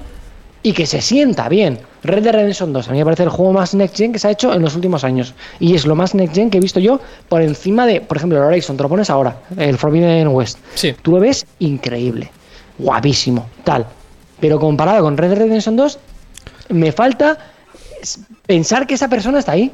y que se sienta bien. Red Dead Redemption 2 a mí me parece el juego más next gen que se ha hecho en los últimos años y es lo más next gen que he visto yo por encima de, por ejemplo, el Horizon, te lo pones ahora, el Forbidden West. Sí. Tú lo ves increíble, guapísimo, tal. Pero comparado con Red Dead Redemption 2 me falta pensar que esa persona está ahí.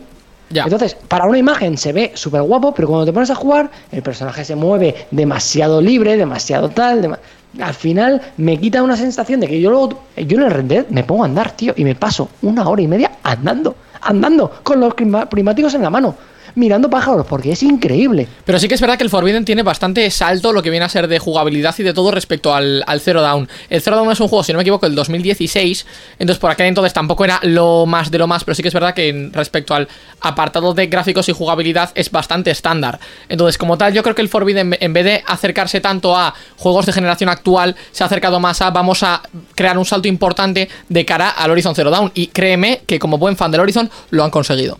Ya. Entonces, para una imagen se ve súper guapo, pero cuando te pones a jugar, el personaje se mueve demasiado libre, demasiado tal. Al final me quita una sensación de que yo luego, yo en el Red Dead me pongo a andar, tío, y me paso una hora y media andando, andando, con los primáticos en la mano, mirando pájaros, porque es increíble. Pero sí que es verdad que el Forbidden tiene bastante salto lo que viene a ser de jugabilidad y de todo respecto al, Zero Dawn. El Zero Dawn es un juego, si no me equivoco, el 2016. Entonces por aquel entonces tampoco era lo más de lo más, pero sí que es verdad que respecto al apartado de gráficos y jugabilidad es bastante estándar. Entonces como tal yo creo que el Forbidden en vez de acercarse tanto a juegos de generación actual, se ha acercado más a vamos a crear un salto importante de cara al Horizon Zero Dawn. Y créeme que como buen fan del Horizon lo han conseguido.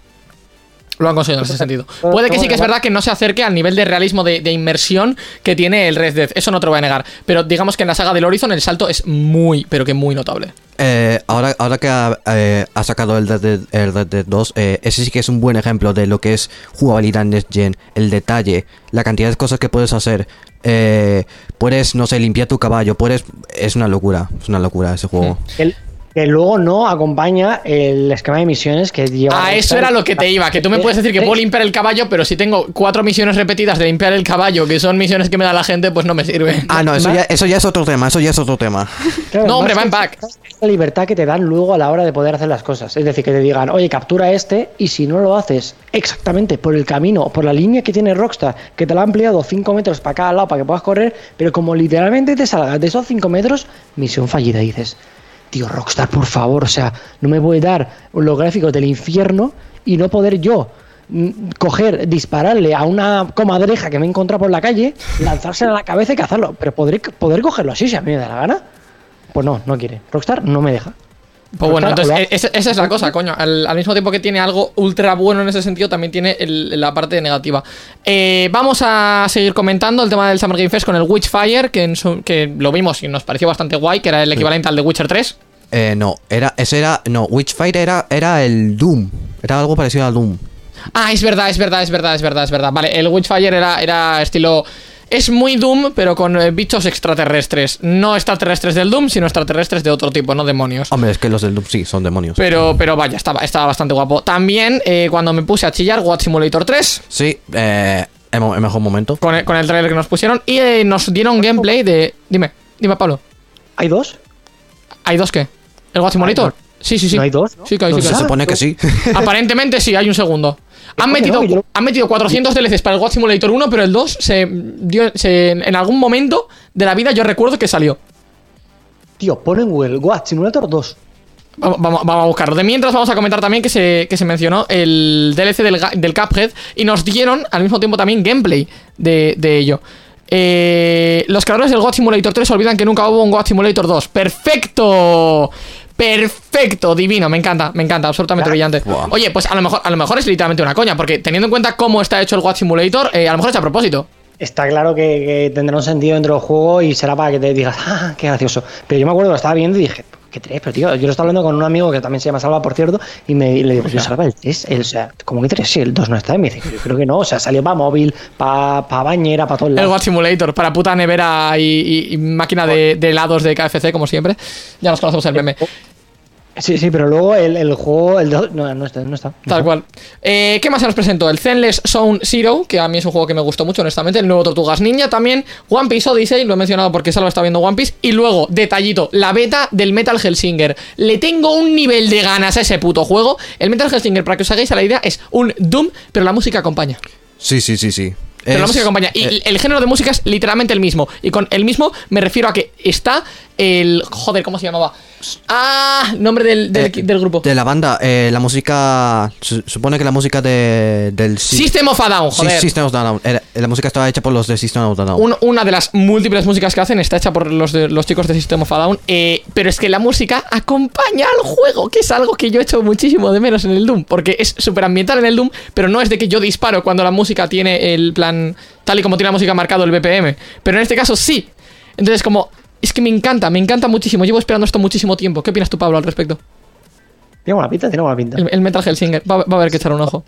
Lo han conseguido en ese sentido. Puede que sí que es verdad que no se acerque al nivel de realismo de, de inmersión que tiene el Red Dead. Eso no te lo voy a negar. Pero digamos que en la saga del Horizon el salto es muy, pero que muy notable. Eh, ahora, ahora que ha, eh, ha sacado el Red Dead, el Red Dead 2, eh, ese sí que es un buen ejemplo de lo que es jugabilidad en Next Gen, el detalle, la cantidad de cosas que puedes hacer. Eh, puedes, no sé, limpiar tu caballo, puedes... Es una locura, es una locura ese juego. Que, que luego no acompaña el esquema de misiones que lleva. Ah, eso era lo que te iba. Que tú me puedes decir que puedo limpiar el caballo, pero si tengo cuatro misiones repetidas de limpiar el caballo, que son misiones que me da la gente, pues no me sirve. Ah, no, eso ya, eso ya es otro tema, eso ya es otro tema. Claro, No, hombre, va en pack. La libertad que te dan luego a la hora de poder hacer las cosas. Es decir, que te digan, oye, captura este, y si no lo haces exactamente por el camino, por la línea que tiene Rockstar, que te la ha ampliado 5 metros para cada lado para que puedas correr, pero como literalmente te salgas de esos 5 metros, misión fallida. Dices, tío, Rockstar, por favor, o sea, no me voy a dar los gráficos del infierno y no poder yo mm, coger, dispararle a una comadreja que me he encontrado por la calle, lanzársela a la cabeza y cazarlo. Pero podré, poder cogerlo así si a mí me da la gana. Pues no, no quiere. Rockstar no me deja. Pues bueno, entonces e- esa, esa es la cosa, coño. Al, al mismo tiempo que tiene algo ultra bueno en ese sentido, también tiene el- la parte negativa. Eh, vamos a seguir comentando el tema del Summer Game Fest con el Witchfire, que, en su- que lo vimos y nos pareció bastante guay, que era el equivalente al de Witcher 3. Eh, no, era, ese era, no, Witchfire era, era el Doom, era algo parecido al Doom. Ah, es verdad, es verdad, es verdad, es verdad, es verdad. Vale, el Witchfire era, era estilo. Es muy Doom, pero con eh, bichos extraterrestres. No extraterrestres del Doom, sino extraterrestres de otro tipo, no demonios. Hombre, es que los del Doom sí, son demonios. Pero, pero vaya, estaba, estaba bastante guapo. También, eh, cuando me puse a chillar, God Simulator 3, Sí, eh, el, mejor momento. con el, con el trailer que nos pusieron, y eh, nos dieron gameplay de. Dime, dime, Pablo. ¿Hay dos? ¿Hay dos qué? ¿El God Simulator? Sí, sí, sí. ¿No hay dos, no? Sí, que hay, sí, ¿No que hay. Se supone que sí. Aparentemente sí, hay un segundo. Han metido, no? Han metido 400 DLCs para el God Simulator 1, pero el 2 se dio. se- en algún momento de la vida yo recuerdo que salió. Tío, pon en Google What Simulator 2. Vamos, vamos- vamos a buscarlo. De mientras vamos a comentar también que se, que se mencionó el DLC del, del Cuphead y nos dieron al mismo tiempo también gameplay de, de ello. Eh, los creadores del God Simulator 3 olvidan que nunca hubo un God Simulator 2. ¡Perfecto! Perfecto, divino, me encanta, me encanta, absolutamente brillante. Wow. Oye, pues a lo mejor, a lo mejor es literalmente una coña, porque teniendo en cuenta cómo está hecho el God Simulator, eh, a lo mejor es a propósito. Está claro que, que tendrá un sentido dentro del juego y será para que te digas, ah, qué gracioso. Pero yo me acuerdo que lo estaba viendo y dije, ¿qué tres? Pero tío, yo lo estaba hablando con un amigo que también se llama Salva, por cierto, y, me, y le digo, yo Salva, el 3, el, o sea, ¿cómo que 3? Sí, el 2 no está. Y me dice, yo creo que no, o sea, salió para móvil, para bañera, para todos El lados. God Simulator, para puta nevera y, y- y máquina de, de helados de KFC, como siempre. Ya nos conocemos el meme. Sí, sí, pero luego el, el juego, el 2, no, no está. No está Tal cual. Eh, ¿Qué más se nos presentó? El Zenless Zone Zero, que a mí es un juego que me gustó mucho, honestamente. El nuevo Tortugas Ninja también. One Piece Odyssey, lo he mencionado porque Salva está viendo One Piece. Y luego, detallito, la beta del Metal Hellsinger. Le tengo un nivel de ganas a ese puto juego. El Metal Hellsinger, para que os hagáis a la idea, es un Doom, pero la música acompaña. Sí, sí, sí, sí. Pero la música acompaña. Y eh, el género de música es literalmente el mismo. Y con el mismo me refiero a que está el. Joder, ¿cómo se llamaba? Ah, nombre del, del, eh, del grupo. De la banda, eh, la música. se supone que la música de, del. System of a Down, Sí, joder. System of a Down. La música estaba hecha por los de System of a Down. Un- una de las múltiples músicas que hacen está hecha por los, de- los chicos de System of a Down. eh, pero es que la música acompaña al juego, que es algo que yo he hecho muchísimo de menos en el Doom. Porque es súper ambiental en el Doom, pero no es de que yo disparo cuando la música tiene el plan. Tal y como tiene la música marcado el BPM. Pero en este caso sí. Entonces, como. Es que me encanta, me encanta muchísimo. Llevo esperando esto muchísimo tiempo. ¿Qué opinas tú, Pablo, al respecto? Tiene buena pinta, tiene buena pinta. El, el Metal Hellsinger. Va, va a haber que echar un ojo.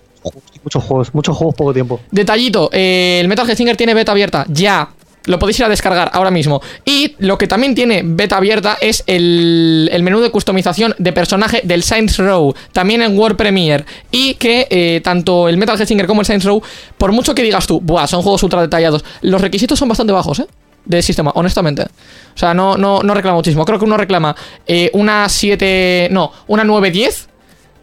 Muchos juegos, muchos juegos, poco tiempo. Detallito, eh, el Metal Hellsinger tiene beta abierta, ya. Lo podéis ir a descargar ahora mismo. Y lo que también tiene beta abierta es el, el menú de customización de personaje del Saints Row, también en World Premiere. Y que eh, tanto el Metal Hellsinger como el Saints Row, por mucho que digas tú, Buah, son juegos ultra detallados, los requisitos son bastante bajos, ¿eh? De sistema, honestamente. O sea, no, no, no reclama muchísimo. Creo que uno reclama eh, una 7. No, una 910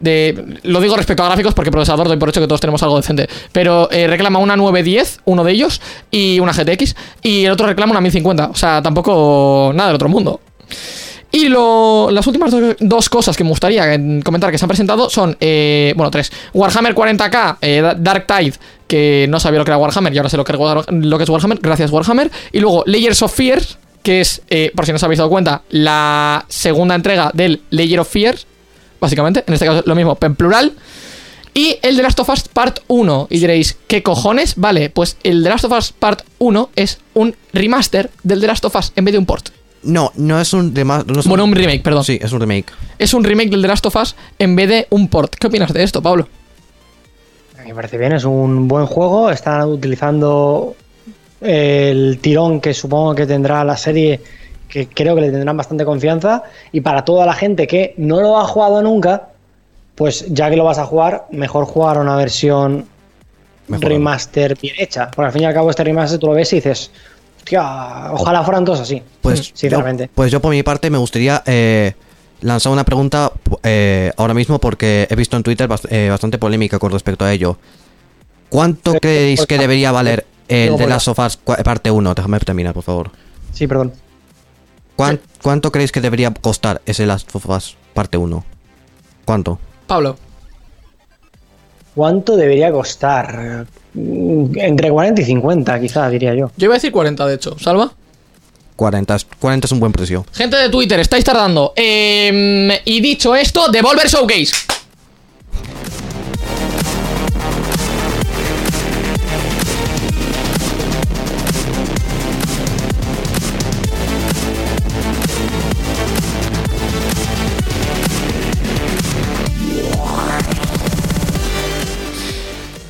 de, lo digo respecto a gráficos porque procesador doy por hecho que todos tenemos algo decente. Pero eh, reclama una 910, uno de ellos, y una GTX. Y el otro reclama una 1050. O sea, tampoco nada del otro mundo. Y lo- las últimas do- dos cosas que me gustaría comentar que se han presentado son, eh, bueno, tres. Warhammer 40k, eh, Da- Dark Tide, que no sabía lo que era Warhammer y ahora sé lo que, lo que es Warhammer, gracias Warhammer. Y luego Layers of Fear, que es, eh, por si no os habéis dado cuenta, la segunda entrega del Layer of Fear, básicamente. En este caso lo mismo, en plural. Y el The Last of Us Part 1. Y diréis, ¿qué cojones? Vale, pues el The Last of Us Part 1 es un remaster del The Last of Us en vez de un port. No, no es un demás. No Bueno, un remake, perdón. Sí, es un remake. Es un remake del The Last of Us en vez de un port. ¿Qué opinas de esto, Pablo? Me parece bien, es un buen juego. Están utilizando el tirón que supongo que tendrá la serie, que creo que le tendrán bastante confianza. Y para toda la gente que no lo ha jugado nunca, pues ya que lo vas a jugar, mejor jugar una versión Mejor. remaster bien hecha. Porque al fin y al cabo este remaster tú lo ves y dices, hostia, ojalá fueran todos así. Pues, sinceramente. yo, pues yo por mi parte me gustaría eh, lanzar una pregunta eh, ahora mismo porque he visto en Twitter bast- eh, bastante polémica con respecto a ello. ¿Cuánto Sí, creéis pues, que debería valer el de Last of Us cua- parte 1? Déjame terminar, por favor. Sí, perdón. ¿Cuán- ¿Cuánto creéis que debería costar ese Last of Us parte 1? ¿Cuánto? Pablo. ¿Cuánto debería costar? Mm, Entre 40 y 50, quizás, diría yo. Yo iba a decir 40, de hecho. ¿Salva? 40, es- 40 es un buen precio. Gente de Twitter, estáis tardando. Em, y dicho esto, Devolver Showcase.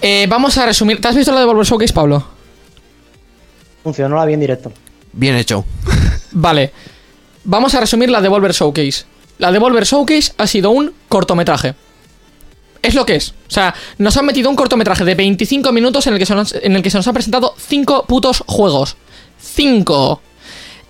Eh, vamos a resumir. ¿Te has visto la Devolver Showcase, Pablo? Funcionó la bien directo. Bien hecho. Vale. Vamos a resumir la Devolver Showcase. La Devolver Showcase ha sido un cortometraje. Es lo que es. O sea, nos han metido un cortometraje de 25 minutos en el que se nos, en el que se nos han presentado 5 putos juegos. 5.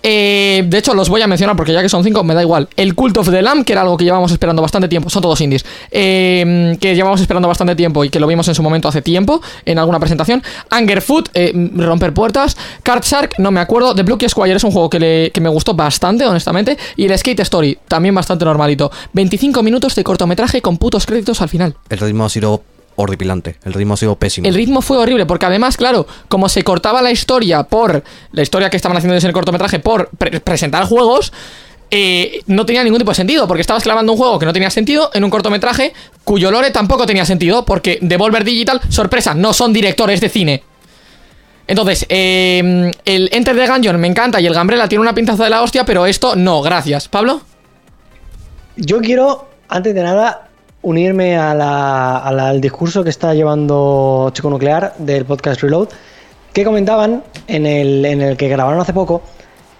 Eh, de hecho, los voy a mencionar porque ya que son 5, me da igual. El Cult of the Lamb, que era algo que llevamos esperando bastante tiempo. Son todos indies. Eh, que llevamos esperando bastante tiempo y que lo vimos en su momento hace tiempo en alguna presentación. Angerfoot, eh, Romper Puertas. Card Shark, no me acuerdo. The Blue Squire es un juego que, le- que me gustó bastante, honestamente. Y el Skate Story, también bastante normalito. 25 minutos de cortometraje con putos créditos al final. El ritmo ha sido horripilante. El ritmo ha sido pésimo. El ritmo fue horrible, porque además, claro, como se cortaba la historia por la historia que estaban haciendo en el cortometraje por pre- presentar juegos, eh, no tenía ningún tipo de sentido, porque estabas clavando un juego que no tenía sentido en un cortometraje cuyo lore tampoco tenía sentido, porque Devolver Digital, sorpresa, no son directores de cine. Entonces, eh, el Enter the Gungeon me encanta y el Gambrella tiene una pintaza de la hostia, pero esto no, gracias. ¿Pablo? Yo quiero, antes de nada, unirme a la- al discurso que está llevando Chico Nuclear del podcast Reload, que comentaban en el, en el que grabaron hace poco,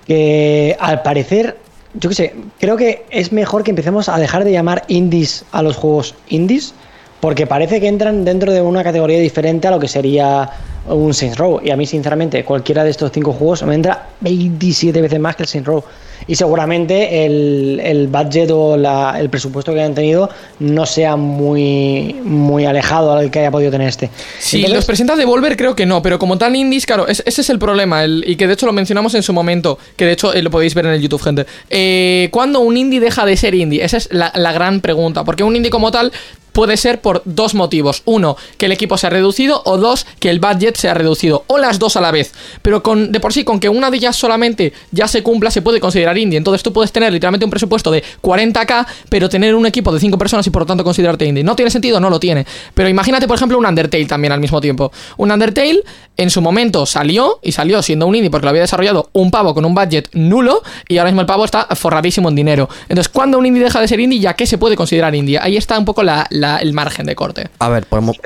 que al parecer, yo qué sé, creo que es mejor que empecemos a dejar de llamar indies a los juegos indies, porque parece que entran dentro de una categoría diferente a lo que sería un Saints Row. Y a mí, sinceramente, cualquiera de estos cinco juegos me entra 27 veces más que el Saints Row. Y seguramente el, el budget o la- el presupuesto que hayan tenido no sea muy, muy alejado al que haya podido tener este. Si Entonces, los presenta Devolver, creo que no, pero como tal indies, claro, es- ese es el problema, el- y que de hecho lo mencionamos en su momento, que de hecho eh, lo podéis ver en el YouTube, gente. Eh, ¿Cuándo un indie deja de ser indie? Esa es la, la gran pregunta, porque un indie como tal puede ser por dos motivos. Uno, que el equipo se ha reducido, o dos, que el budget se ha reducido, o las dos a la vez. Pero con de por sí, con que una de ellas solamente ya se cumpla, se puede considerar indie. Entonces tú puedes tener literalmente un presupuesto de 40k, pero tener un equipo de 5 personas y por lo tanto considerarte indie. ¿No tiene sentido? No lo tiene. Pero imagínate, por ejemplo, un Undertale también al mismo tiempo. Un Undertale en su momento salió y salió siendo un indie porque lo había desarrollado un pavo con un budget nulo y ahora mismo el pavo está forradísimo en dinero. Entonces, cuando un indie deja de ser indie, ¿ya qué se puede considerar indie? Ahí está un poco la- la- el margen de corte. A ver, podemos-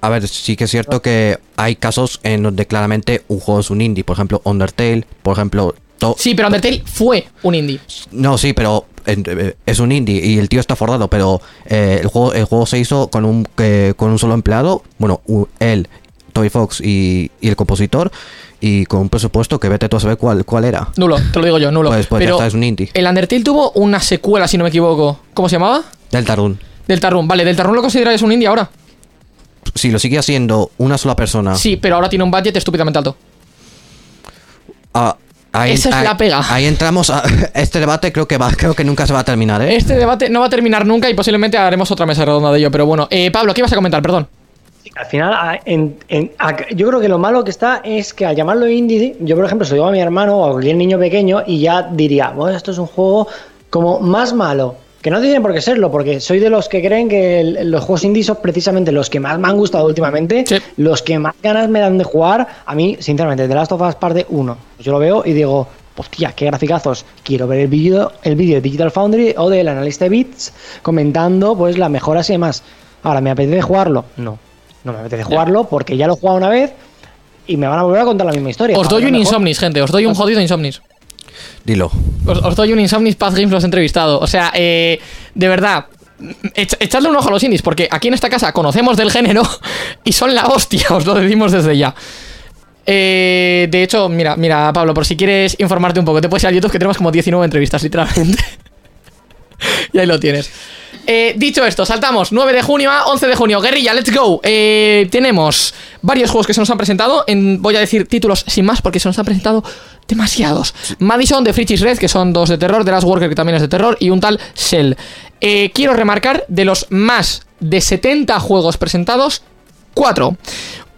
a, ver, sí que es cierto que hay casos en donde claramente un juego es un indie. Por ejemplo, Undertale, por ejemplo... to- Sí, pero Undertale fue un indie. No, sí, pero eh, es un indie y el tío está forrado, pero eh, el, juego, el juego se hizo con un, eh, con un solo empleado, bueno, él, Toy Fox y, y el compositor, y con un presupuesto que vete tú a saber cuál, cuál era. Nulo, te lo digo yo, nulo. Pues- pues ya pero está, es un indie. el Undertale tuvo una secuela, si no me equivoco. ¿Cómo se llamaba? Deltarune. Deltarune. Vale, Deltarune lo consideráis un indie ahora. Si lo sigue haciendo una sola persona... Sí, pero ahora tiene un budget estúpidamente alto. ah, ahí- Esa es ahí- la pega. Ahí entramos a... Este debate creo que, va, creo que nunca se va a terminar, ¿eh? Este debate no va a terminar nunca y posiblemente haremos otra mesa redonda de ello. Pero bueno, eh, Pablo, ¿qué ibas a comentar? Perdón. Al final, a- en- en- a- yo creo que lo malo que está es que al llamarlo indie, yo por ejemplo se lo digo a mi hermano o a cualquier niño pequeño y ya diría, bueno, esto es un juego como más malo Que no tienen por qué serlo, porque soy de los que creen que el- los juegos indie son precisamente los que más me han gustado últimamente, Sí. los que más ganas me dan de jugar. A mí, sinceramente, The Last of Us parte 1, yo lo veo y digo, hostia, qué graficazos. Quiero ver el vídeo el vídeo de Digital Foundry o del analista de bits comentando pues las mejoras y demás. Ahora, ¿me apetece jugarlo? No, no me apetece jugarlo porque ya lo he jugado una vez y me van a volver a contar la misma historia. Os doy un Insomnis, gente. Os doy un jodido Insomnis. Dilo. Os, os doy un Insomnis Path Games, los he entrevistado. O sea, eh, de verdad, ech- echadle un ojo a los indies, porque aquí en esta casa conocemos del género y son la hostia, os lo decimos desde ya. Eh, de hecho, mira, mira, Pablo, por si quieres informarte un poco, te puedes ir al YouTube que tenemos como 19 entrevistas, literalmente. y ahí lo tienes. Eh, dicho esto, saltamos 9 de junio a 11 de junio. Guerrilla, let's go. Eh, tenemos varios juegos que se nos han presentado. En, voy a decir títulos sin más porque se nos han presentado demasiados. Madison de Frichis Red, que son dos de terror. The Last Worker, que también es de terror. Y un tal Shell. Eh, quiero remarcar de los más de 70 juegos presentados, 4.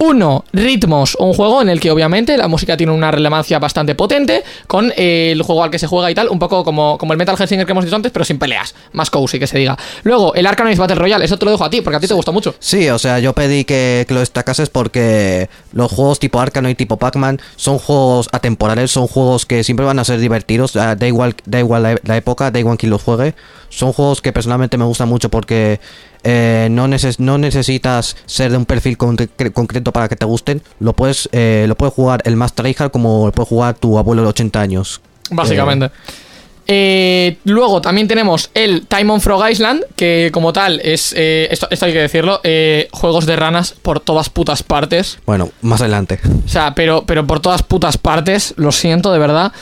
Uno, Ritmos, un juego en el que obviamente la música tiene una relevancia bastante potente con eh, el juego al que se juega y tal, un poco como, como el Metal Hellsinger que hemos dicho antes, pero sin peleas, más cozy que se diga. Luego, el Arkanoid Battle Royale, eso te lo dejo a ti, porque a ti te gusta mucho. Sí, o sea, yo pedí que, que lo destacases porque los juegos tipo Arkanoid, tipo Pac-Man, son juegos atemporales, son juegos que siempre van a ser divertidos, da igual, da igual la, la época, da igual quien los juegue. Son juegos que personalmente me gustan mucho porque eh, no, neces- no necesitas ser de un perfil concre- concreto para que te gusten. Lo puedes, eh, lo puede jugar el más tryhard como lo puede jugar tu abuelo de 80 años. Básicamente. Eh, luego también tenemos el Time on Frog Island, que como tal es, eh, esto, esto hay que decirlo, eh, juegos de ranas por todas putas partes. Bueno, más adelante. O sea, pero, pero por todas putas partes, lo siento, de verdad.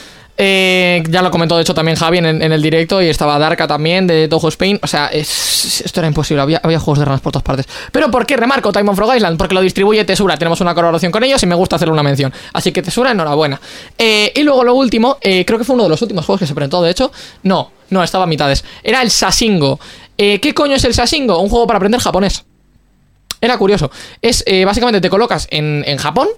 Eh, ya lo comentó de hecho también Javi en, el- directo y estaba Darka también de Toho Spain. O sea, es- esto era imposible, había, juegos de ranas por todas partes. Pero ¿por qué remarco Time on Frog Island? Porque lo distribuye Tesura, tenemos una colaboración con ellos y me gusta hacerle una mención. Así que Tesura, enhorabuena. Eh, y luego lo último, eh, creo que fue uno de los últimos juegos que se presentó, de hecho. No, no, estaba a mitades. Era el Sasingo. ¿Qué coño es el Sasingo? Un juego para aprender japonés. Era curioso. Es básicamente te colocas en Japón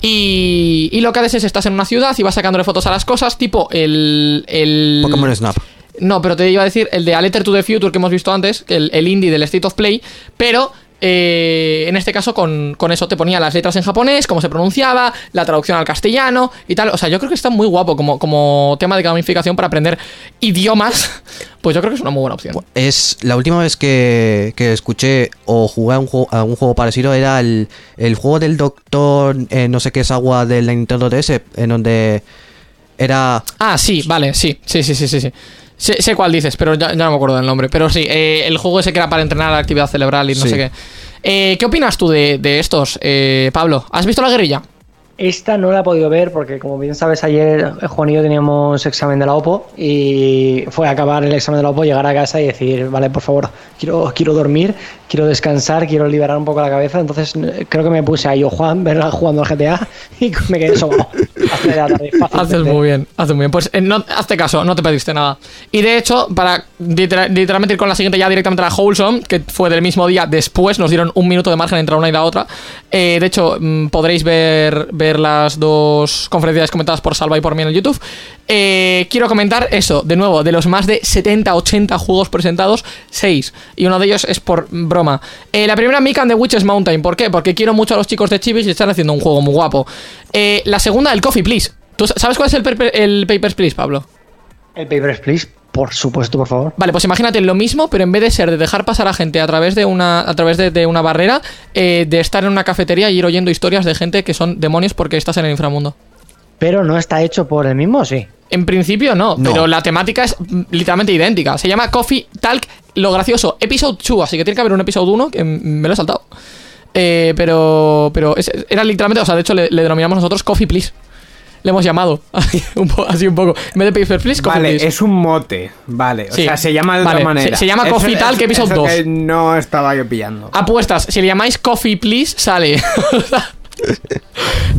y, y lo que haces es estás en una ciudad y vas sacándole fotos a las cosas, tipo el. el Pokémon Snap. no, pero te iba a decir el de A Letter to the Future que hemos visto antes, que el, el indie del State of Play, pero eh, en este caso con, con eso te ponía las letras en japonés, cómo se pronunciaba, la traducción al castellano y tal. O sea, yo creo que está muy guapo como, como tema de gamificación para aprender idiomas. Pues yo creo que es una muy buena opción. Es la última vez que, que escuché o jugué a un juego, a un juego parecido era el, el juego del doctor eh, no sé qué es agua de la Nintendo DS en donde era Ah, sí, vale, sí, sí, sí, sí, sí. Sé, sé cuál dices, pero ya, ya no me acuerdo del nombre. Pero sí, eh, el juego ese que era para entrenar la actividad cerebral y no Sí. sé qué. Eh, ¿Qué opinas tú de, de estos, eh, Pablo? ¿Has visto la guerrilla? Esta no la he podido ver porque, como bien sabes, ayer Juan y yo teníamos examen de la OPO y fue acabar el examen de la OPO, llegar a casa y decir, vale, por favor, quiero, quiero dormir, quiero descansar, quiero liberar un poco la cabeza. Entonces creo que me puse a yo, Juan, verla jugando al GTA y me quedé sobado. Haces muy bien, haces muy bien. Pues eh, no, hazte caso, no te pediste nada. Y de hecho, para litera- literalmente ir con la siguiente ya directamente a la Wholesome, que fue del mismo día después, nos dieron un minuto de margen entre una y la otra. Eh, de hecho, mm, podréis ver las dos conferencias comentadas por Salva y por mí en YouTube. Eh, quiero comentar eso, de nuevo, de los más de 70, 80 juegos presentados, 6. Y uno de ellos es por broma. Eh, la primera, Mick and the Witches Mountain. ¿Por qué? Porque quiero mucho a los chicos de Chivis y están haciendo un juego muy guapo. Eh, la segunda, el Coffee Please. ¿Tú sabes cuál es el, el Papers, Please, Pablo? El Papers, Please, por supuesto, por favor. Vale, pues imagínate lo mismo, pero en vez de ser de dejar pasar a gente a través de una, a través de, de una barrera, eh, de estar en una cafetería y ir oyendo historias de gente que son demonios porque estás en el inframundo. Pero no está hecho por el mismo, sí. En principio no, No. pero la temática es literalmente idéntica. Se llama Coffee Talk, lo gracioso, Episode 2, así que tiene que haber un Episode 1 que me lo he saltado. Eh, pero pero es- era literalmente, o sea, de hecho le, le denominamos nosotros Coffee Please. Le hemos llamado, así un, po- así un poco. En vez de Paper Please, Coffee Vale, Please. es un mote. Vale, o sea, se llama de Vale, otra manera. se- se llama Eso- Coffee Talk eso- Episode eso 2. que no estaba yo pillando. Apuestas, si le llamáis Coffee Please, sale.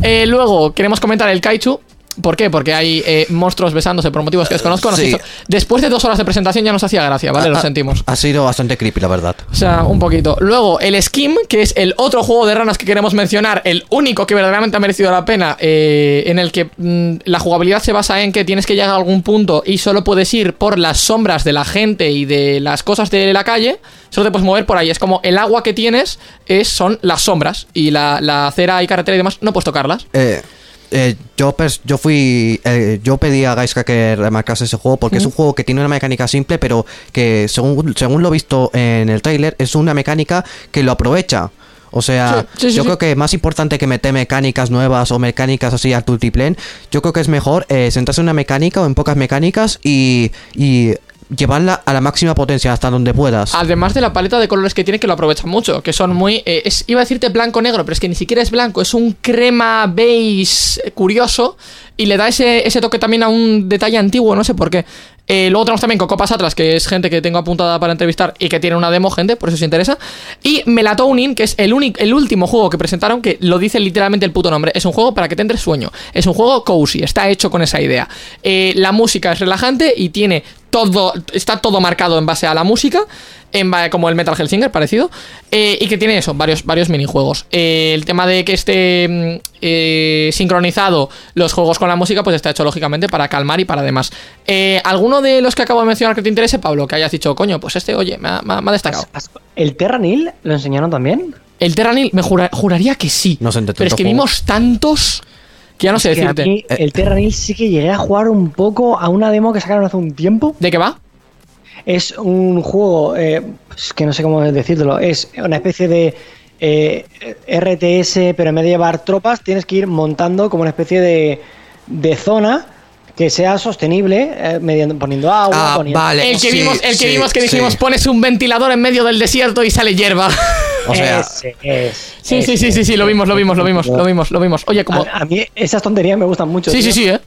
Eh, luego, queremos comentar el Kaichu. ¿Por qué? Porque hay eh, monstruos besándose por motivos que desconozco. nos sí. hizo- Después de dos horas de presentación ya nos hacía gracia, ¿vale? Lo sentimos. Ha sido bastante creepy, la verdad. O sea, un poquito. Luego, el Skim, que es el otro juego de ranas que queremos mencionar, el único que verdaderamente ha merecido la pena, eh, en el que mm, la jugabilidad se basa en que tienes que llegar a algún punto y solo puedes ir por las sombras de la gente y de las cosas de la calle, solo te puedes mover por ahí. Es como el agua que tienes es, son las sombras y la, la acera y carretera y demás, no puedes tocarlas. Eh, eh, yo, yo fui. eh, yo pedí a Gaiska que remarcase ese juego porque es un juego que tiene una mecánica simple, pero que según, según lo visto en el tráiler, es una mecánica que lo aprovecha. O sea, Sí, sí, sí, yo sí. creo que más importante que meter mecánicas nuevas o mecánicas así al multiplayer, yo creo que es mejor eh, centrarse en una mecánica o en pocas mecánicas y, y llevarla a la máxima potencia hasta donde puedas. Además de la paleta de colores que tiene, que lo aprovechan mucho, que son muy. eh, es, iba a decirte blanco-negro, pero es que ni siquiera es blanco, es un crema beige curioso y le da ese, ese toque también a un detalle antiguo, no sé por qué. Eh, luego tenemos también Coco Pasatras, que es gente que tengo apuntada para entrevistar y que tiene una demo, gente, por eso os interesa. Y Melatonin, que es el, único, el último juego que presentaron, que lo dice literalmente el puto nombre. Es un juego para que te entre sueño. Es un juego cozy, está hecho con esa idea. Eh, la música es relajante y tiene todo, está todo marcado en base a la música, en como el Metal Hellsinger, parecido, eh, y que tiene eso, varios, varios minijuegos. Eh, el tema de que esté mm, eh, sincronizado los juegos con la música, pues está hecho lógicamente para calmar y para demás. Eh, ¿Alguno de los que acabo de mencionar que te interese, Pablo? Que hayas dicho, coño, pues este, oye, me ha, me destacado. ¿El Terranil lo enseñaron también? El Terranil, me jura- juraría que sí. No sé, pero es que vimos tantos que ya no sé Que a decirte. mí el Terranil sí que llegué a jugar un poco a una demo que sacaron hace un tiempo. ¿De qué va? Es un juego, eh, que no sé cómo decirlo, es una especie de eh, RTS, pero en vez de llevar tropas, tienes que ir montando como una especie de, de zona que sea sostenible, eh, mediante, poniendo agua, Ah, poniendo... vale. El que Sí, vimos, el que sí, vimos que sí. dijimos, pones un ventilador en medio del desierto y sale hierba. O sea, Ese Sí, sí, ese sí, sí, sí, lo vimos, lo vimos, lo vimos, lo vimos, lo vimos. Oye, como. A, a mí esas tonterías me gustan mucho. Sí, sí, sí, eh.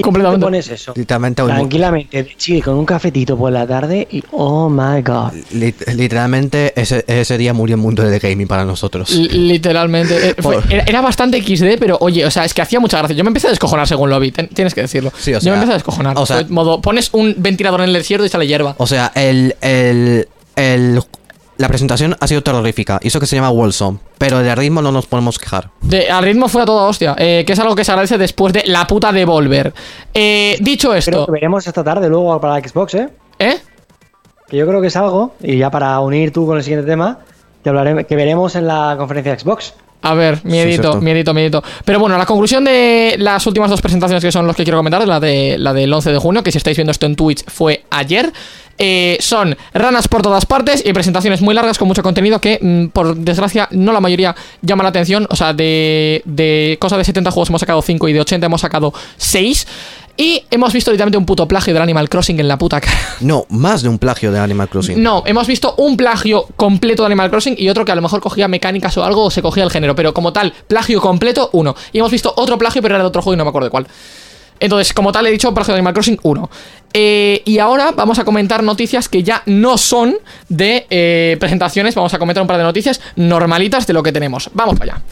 Y completamente. te pones eso. literalmente un- Tranquilamente, de chill, con un cafetito por la tarde y oh my god. Lit- literalmente ese, ese día murió el mundo del gaming para nosotros. L- Literalmente. eh, fue- era, era bastante XD, pero oye, o sea, es que hacía mucha gracia. Yo me empecé a descojonar según lo vi, ten- tienes que decirlo. Sí, o Yo me empecé a descojonar. o sea- Fue modo, pones un ventilador en el desierto y sale hierba. O sea, el, el, el- la presentación ha sido terrorífica. Hizo que se llama Wilson. Pero de ritmo no nos podemos quejar. De, al ritmo fue a toda hostia, eh, que es algo que se agradece después de la puta Devolver. Eh, dicho Creo esto, que veremos esta tarde luego para Xbox, ¿eh? ¿eh? Que yo creo que es algo, y ya para unir tú con el siguiente tema, que, hablaremos, que veremos en la conferencia de Xbox. A ver, miedito, miedito, miedito. Pero bueno, la conclusión de las últimas dos presentaciones que son los que quiero comentar, la, de, la del 11 de junio, que si estáis viendo esto en Twitch fue ayer, eh, son ranas por todas partes y presentaciones muy largas con mucho contenido que, mm, por desgracia, no la mayoría llama la atención. O sea, de, de cosa de 70 juegos hemos sacado 5 y de 80 hemos sacado 6. Y hemos visto literalmente un puto plagio del Animal Crossing en la puta cara. No, más de un plagio de Animal Crossing. No, hemos visto un plagio completo de Animal Crossing y otro que a lo mejor cogía mecánicas o algo o se cogía el género, pero como tal, plagio completo, uno. Y hemos visto otro plagio, pero era de otro juego y no me acuerdo de cuál. Entonces, como tal, he dicho plagio de Animal Crossing 1. Eh, y ahora vamos a comentar noticias que ya no son de eh, presentaciones. Vamos a comentar un par de noticias normalitas de lo que tenemos. Vamos para allá.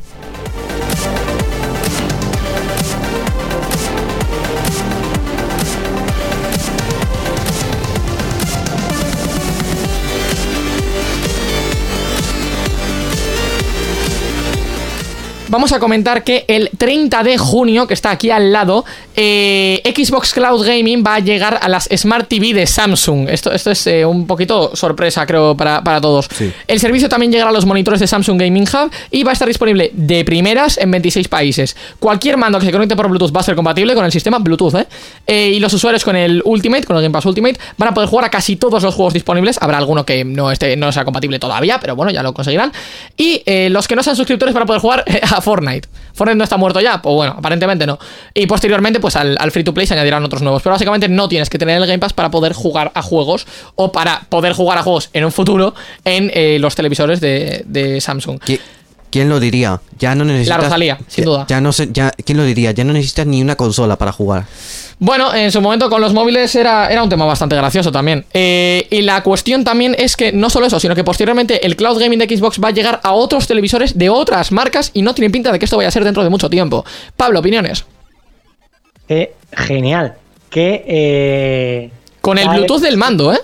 Vamos a comentar que el 30 de junio, que está aquí al lado, eh, Xbox Cloud Gaming va a llegar a las Smart TV de Samsung. Esto, esto es eh, un poquito sorpresa, creo, para, para todos. Sí. El servicio también llegará a los monitores de Samsung Gaming Hub y va a estar disponible de primeras en 26 países. Cualquier mando que se conecte por Bluetooth va a ser compatible con el sistema Bluetooth, ¿eh? Eh, y los usuarios con el Ultimate, con el Game Pass Ultimate, van a poder jugar a casi todos los juegos disponibles. Habrá alguno que no, esté, no sea compatible todavía, pero bueno, ya lo conseguirán. Y los que no sean suscriptores van a poder jugar eh, a Fortnite. Fortnite no está muerto ya, pues bueno, aparentemente no. Y posteriormente, pues al, al free to play se añadirán otros nuevos. Pero básicamente no tienes que tener el Game Pass para poder jugar a juegos o para poder jugar a juegos en un futuro en eh, los televisores de, de Samsung. ¿Qui- ¿Quién lo diría? Ya no necesitas. Rosalía, sin ya- duda. Ya no sé, ya, ¿Quién lo diría? Ya no necesitas ni una consola para jugar. Bueno, en su momento con los móviles era, era un tema bastante gracioso también. Eh, y la cuestión también es que no solo eso, sino que posteriormente el cloud gaming de Xbox va a llegar a otros televisores de otras marcas y no tiene pinta de que esto vaya a ser dentro de mucho tiempo. Pablo, opiniones. eh, genial. Que. eh, Con el vez- Bluetooth del mando, ¿eh?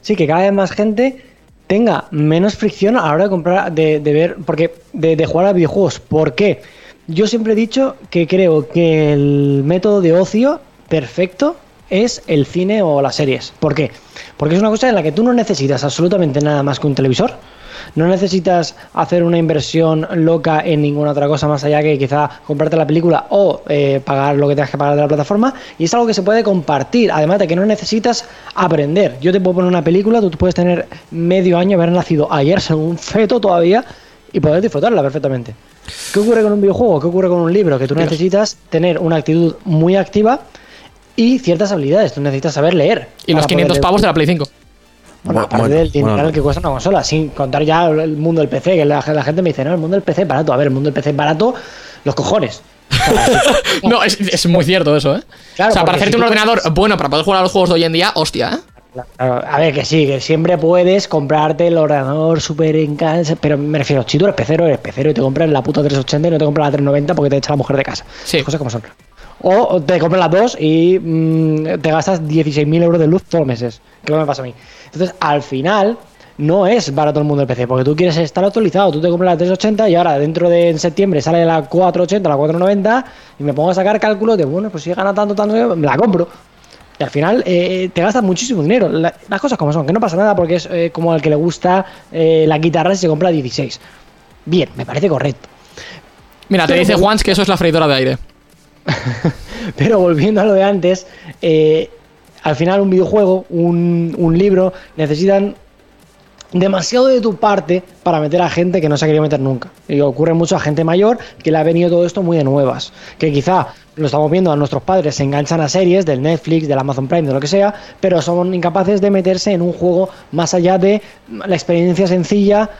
Sí, que cada vez más gente tenga menos fricción a la hora de comprar, de, de ver, porque de, de jugar a videojuegos. ¿Por qué? Yo siempre he dicho que creo que el método de ocio perfecto es el cine o las series. ¿Por qué? Porque es una cosa en la que tú no necesitas absolutamente nada más que un televisor. No necesitas hacer una inversión loca en ninguna otra cosa más allá que quizá comprarte la película o eh, pagar lo que tengas que pagar de la plataforma. Y es algo que se puede compartir, además de que no necesitas aprender. Yo te puedo poner una película, tú puedes tener medio año, haber nacido ayer, ser un feto todavía y poder disfrutarla perfectamente. ¿Qué ocurre con un videojuego? ¿Qué ocurre con un libro? Que tú necesitas tener una actitud muy activa y ciertas habilidades. Tú necesitas saber leer. Y los para 500 poder- pavos de la Play 5. bueno, Bu- aparte bueno, del dinero bueno. que cuesta una consola, sin contar ya el mundo del PC, que la, la gente me dice, no, el mundo del PC es barato. A ver, el mundo del PC es barato, los cojones. No, es, es muy cierto eso, ¿eh? Claro, o sea, para hacerte si un ordenador bueno para poder jugar a los juegos de hoy en día, hostia, ¿eh? Claro, a ver, que sí, que siempre puedes comprarte el ordenador súper en casa, pero me refiero, si tú eres pecero, eres pecero y te compras la puta 380 y no te compras la 390 porque te echa la mujer de casa. Sí. Las cosas como son. O te compras las dos y mm, te gastas 16.000 euros de luz todos los meses. Que que me pasa a mí. Entonces, al final, no es barato el mundo del PC, porque tú quieres estar actualizado. Tú te compras la 380 y ahora dentro de en septiembre sale la 480, la 490 y me pongo a sacar cálculos de, bueno, pues si gana tanto, tanto, me la compro. Y al final eh, te gastas muchísimo dinero. La- las cosas como son, que no pasa nada porque es eh, como al que le gusta eh, la guitarra si se compra 16. Bien, me parece correcto. Mira, te Pero dice. Juans que eso es la freidora de aire. Pero volviendo a lo de antes, eh, al final un videojuego, un, un libro, necesitan demasiado de tu parte para meter a gente que no se ha querido meter nunca. Y ocurre mucho a gente mayor que le ha venido todo esto muy de nuevas. Que quizá lo estamos viendo a nuestros padres, se enganchan a series del Netflix, del Amazon Prime, de lo que sea, pero son incapaces de meterse en un juego más allá de la experiencia sencilla.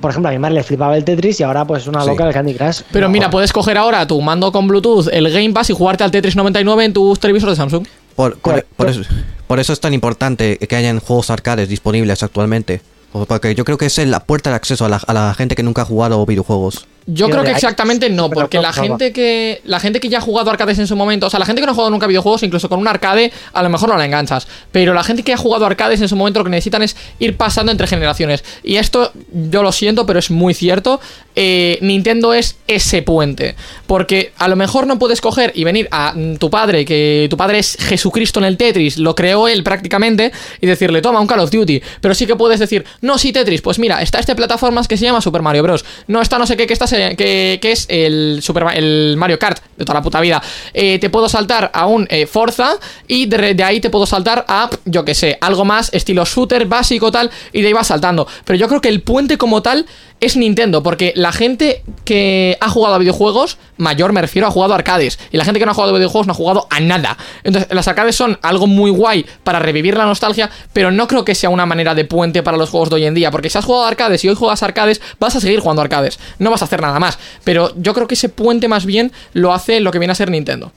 Por ejemplo, a mi madre le flipaba el Tetris y ahora pues es una Sí. loca del Candy Crush. Pero No, mira, puedes coger ahora tu mando con Bluetooth, el Game Pass y jugarte al Tetris 99 en tus televisores de Samsung. Por, por- Correcto. por eso, por eso es tan importante que hayan juegos arcades disponibles actualmente. Porque yo creo que es la puerta de acceso a la, a la gente que nunca ha jugado videojuegos. Yo creo que exactamente no, porque la gente que la gente que ya ha jugado arcades en su momento, o sea, la gente que no ha jugado nunca videojuegos, incluso con un arcade, a lo mejor no la enganchas. Pero la gente que ha jugado arcades en su momento lo que necesitan es ir pasando entre generaciones. Y esto, yo lo siento, pero es muy cierto. eh, Nintendo es ese puente. Porque a lo mejor no puedes coger y venir a mm, tu padre, que tu padre es Jesucristo en el Tetris, lo creó él prácticamente, y decirle, toma un Call of Duty. Pero sí que puedes decir, no, sí, Tetris, pues mira, está este plataformas que se llama Super Mario Bros. No está no sé qué, que, está, se- que, es el, Super, el Mario Kart de toda la puta vida. Eh, te puedo saltar a un eh, Forza y de, de ahí te puedo saltar a, yo que sé, algo más estilo shooter básico tal, y de ahí vas saltando. Pero yo creo que el puente como tal es Nintendo, porque la gente que ha jugado a videojuegos, mayor me refiero, ha jugado a arcades. Y la gente que no ha jugado a videojuegos no ha jugado a nada. Entonces, las arcades son algo muy guay para revivir la nostalgia, pero no creo que sea una manera de puente para los juegos de hoy en día. Porque si has jugado a arcades y hoy juegas a arcades, vas a seguir jugando a arcades. No vas a hacer nada más. Pero yo creo que ese puente más bien lo hace lo que viene a ser Nintendo.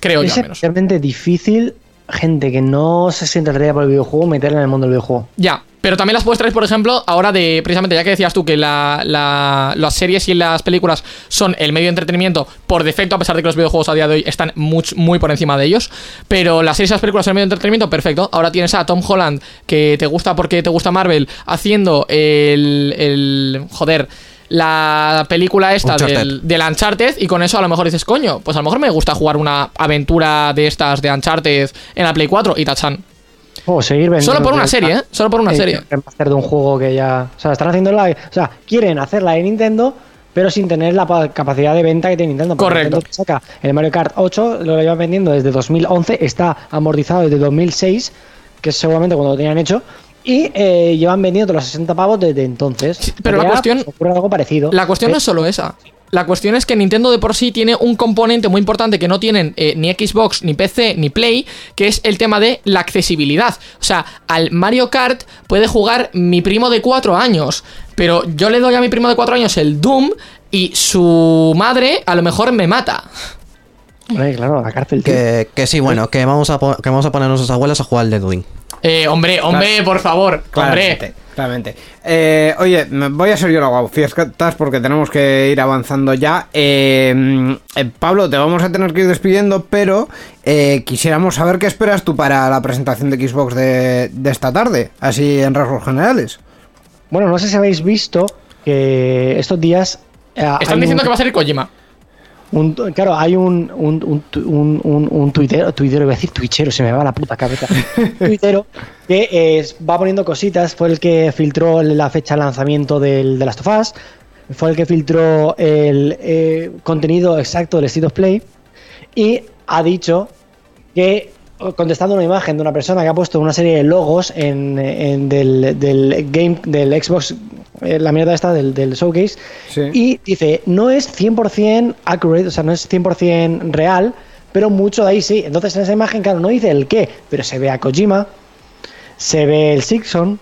Creo yo es al menos. especialmente difícil gente que no se siente atraída por el videojuego meterla en el mundo del videojuego. Ya, pero también las puedes por ejemplo, ahora de, precisamente, ya que decías tú que la, la- las series y las películas son el medio de entretenimiento por defecto, a pesar de que los videojuegos a día de hoy están much- muy por encima de ellos, pero las series y las películas son el medio de entretenimiento, perfecto. Ahora tienes a Tom Holland, que te gusta porque te gusta Marvel, haciendo el, el joder, la película esta Uncharted. del, del Uncharted y con eso a lo mejor dices, coño, pues a lo mejor me gusta jugar una aventura de estas de Uncharted en la Play 4 y tachan. O seguir vendiendo. Solo por una serie, ¿eh? Solo por una serie. remaster de un juego que ya. O sea, están haciendo la. O sea, quieren hacerla de Nintendo, pero sin tener la pa- capacidad de venta que tiene Nintendo. Correcto. Nintendo saca el Mario Kart 8, lo llevan vendiendo desde 2011, está amortizado desde 2006, que es seguramente cuando lo tenían hecho. Y eh, llevan vendiendo los 60 pavos desde entonces. Sí, pero la Ya, cuestión- pues, ocurre algo parecido. La cuestión no es solo esa. La cuestión es que Nintendo de por sí tiene un componente muy importante que no tienen eh, ni Xbox, ni PC, ni Play, que es el tema de la accesibilidad. O sea, al Mario Kart puede jugar mi primo de 4 años, pero yo le doy a mi primo de 4 años el Doom y su madre a lo mejor me mata. Hombre, claro, la cárcel, tío. Que, que sí, bueno, que vamos a, que vamos a poner a nuestras abuelas a jugar al Dead Ring. Eh, hombre, hombre, por favor, Claramente, hombre. claramente. Eh, oye, voy a ser yo la guafiestas porque tenemos que ir avanzando ya. Eh, eh, Pablo, te vamos a tener que ir despidiendo, pero eh, quisiéramos saber qué esperas tú para la presentación de Xbox de, de esta tarde, así en rasgos generales. Bueno, no sé si habéis visto que estos días. eh, Están diciendo un- que va a salir Kojima. Un, claro, hay un, un, un, un, un tuitero, tuitero, iba a decir twitchero, se me va la puta cabeza. tuitero que eh, va poniendo cositas, fue el que filtró la fecha de lanzamiento del, de Last of Us, fue el que filtró el eh, contenido exacto del State of Play y ha dicho que contestando una imagen de una persona que ha puesto una serie de logos en, en del, del game del Xbox eh, la mierda esta del, del showcase Sí. y dice no es 100% accurate o sea no es 100% real pero mucho de ahí sí entonces en esa imagen claro no dice el qué pero se ve a Kojima se ve el Sixon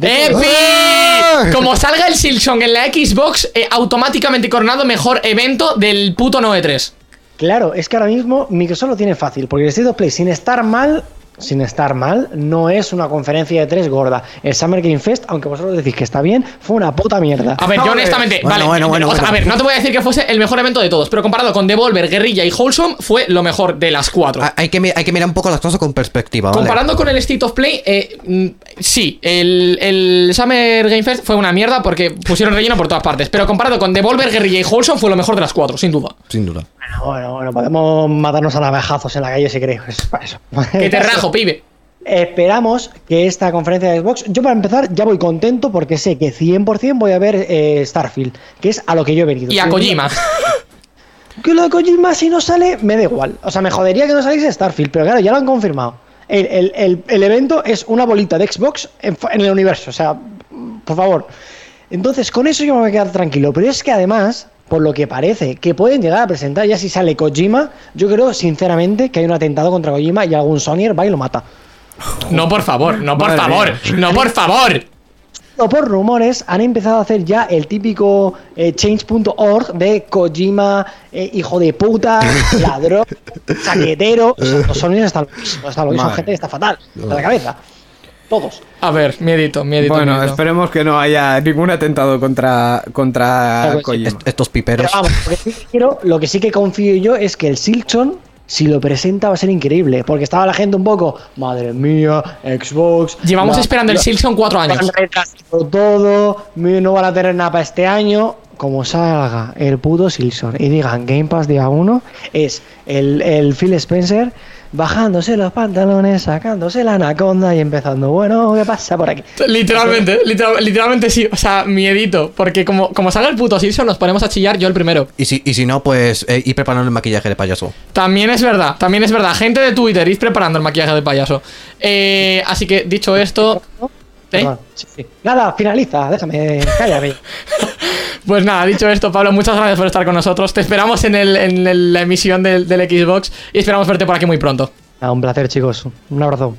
¡Epi! Como salga el Silksong en la Xbox, eh, automáticamente coronado mejor evento del puto 9-3. Claro, es que ahora mismo Microsoft lo tiene fácil, porque el State of Play, sin estar mal, sin estar mal, no es una conferencia de tres gorda. El Summer Game Fest, aunque vosotros decís que está bien, fue una puta mierda. A ver, yo honestamente, Bueno, vale, bueno, bueno, o sea, bueno. a ver, no te voy a decir que fuese el mejor evento de todos, pero comparado con Devolver, Guerrilla y Wholesome, fue lo mejor de las cuatro. Ah, Hay que, hay que mirar un poco las cosas con perspectiva, ¿vale? Comparando con el State of Play, eh, mm, sí, el, el Summer Game Fest fue una mierda porque pusieron relleno por todas partes. Pero comparado con Devolver, Guerrilla y Wholesome, fue lo mejor de las cuatro, sin duda. Sin duda. Bueno, bueno, podemos matarnos a navajazos en la calle si queréis. Es para eso. Que te rajo, pibe. Esperamos que esta conferencia de Xbox, yo para empezar ya voy contento porque sé que 100% voy a ver eh, Starfield, que es a lo que yo he venido. Y a Kojima. Que lo de Kojima si no sale, me da igual. O sea, me jodería que no saliese Starfield, pero claro, ya lo han confirmado. El, el- el- el evento es una bolita de Xbox en, en el universo, o sea, por favor. Entonces, con eso yo me voy a quedar tranquilo. Pero es que además, por lo que parece, que pueden llegar a presentar, ya si sale Kojima, yo creo sinceramente que hay un atentado contra Kojima y algún Sonyer va y lo mata. No, por favor, no, por Madre favor, mía. no, por favor. O por rumores, han empezado a hacer ya el típico eh, change.org de Kojima, eh, hijo de puta, ladrón, chaquetero. O sea, los sonidos están loquísimos, Madre. gente que está fatal, de la cabeza. Todos. A ver, miedito, miedito. bueno, miedito. esperemos que no haya ningún atentado contra, contra Claro, sí. Kojima. Est- estos Pero piperos. vamos, lo que, sí que quiero- lo que sí que confío yo es que el Silkson, si lo presenta, va a ser increíble. Porque estaba la gente un poco, madre mía, Xbox. Llevamos la- esperando el Silksong cuatro años. Todo, no van a tener nada para este año. Como salga el puto Silson y digan Game Pass día 1, es el, el Phil Spencer bajándose los pantalones, sacándose la anaconda y empezando, bueno, ¿qué pasa por aquí? Literalmente, literal- literalmente sí. O sea, miedito. Porque como, como salga el puto Silksong, nos ponemos a chillar yo el primero. Y si, y si no, pues eh, ir preparando el maquillaje de payaso. También es verdad, también es verdad. Gente de Twitter, id preparando el maquillaje de payaso. Eh, así que, dicho esto. ¿eh? Perdón, sí, sí. Nada, finaliza, déjame, cállame. Pues nada, dicho esto, Pablo, muchas gracias por estar con nosotros. Te esperamos en, el, en la emisión del, Xbox y esperamos verte por aquí muy pronto. Nada, un placer, chicos. Un abrazo.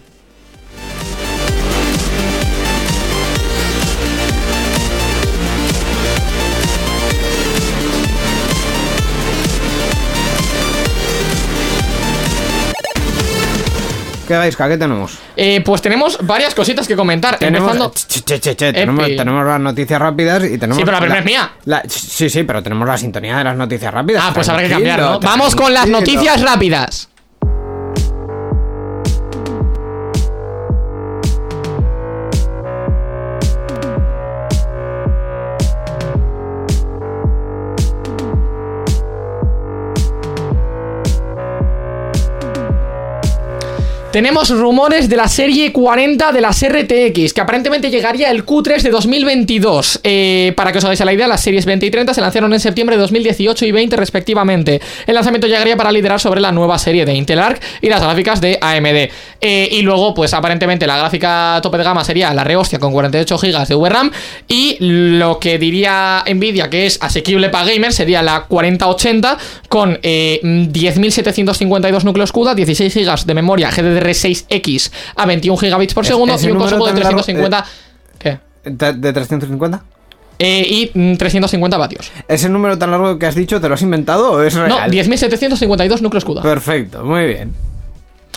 ¿Qué vais, ¿Qué tenemos? Eh, pues tenemos varias cositas que comentar. Tenemos, Empezando. che, che, che, che, tenemos, tenemos las noticias rápidas y tenemos. Sí, pero la primera es mía. la- sí, sí, pero tenemos la sintonía de las noticias rápidas. Ah, pues habrá que Tranquilo, cambiar, ¿no? Vamos con las noticias rápidas. Tenemos rumores de la serie 40 de las RTX, que aparentemente llegaría el Q3 de 2022. Eh, para que os hagáis la idea, las series 20 y 30 se lanzaron en septiembre de 2018 y 20 respectivamente. El lanzamiento llegaría para liderar sobre la nueva serie de Intel Arc y las gráficas de AMD. Eh, y luego, pues aparentemente la gráfica tope de gama sería la rehostia con 48 GB de VRAM y lo que diría Nvidia que es asequible para gamers sería la 4080 con eh, 10.752 núcleos CUDA, 16 GB de memoria GDDR6X a 21 GB por segundo y un consumo de tan largo, 350... ¿Qué? ¿De, de 350? eh, y mm, 350 vatios. ¿Ese número tan largo que has dicho te lo has inventado o es No, real? 10.752 núcleos CUDA. Perfecto, muy bien.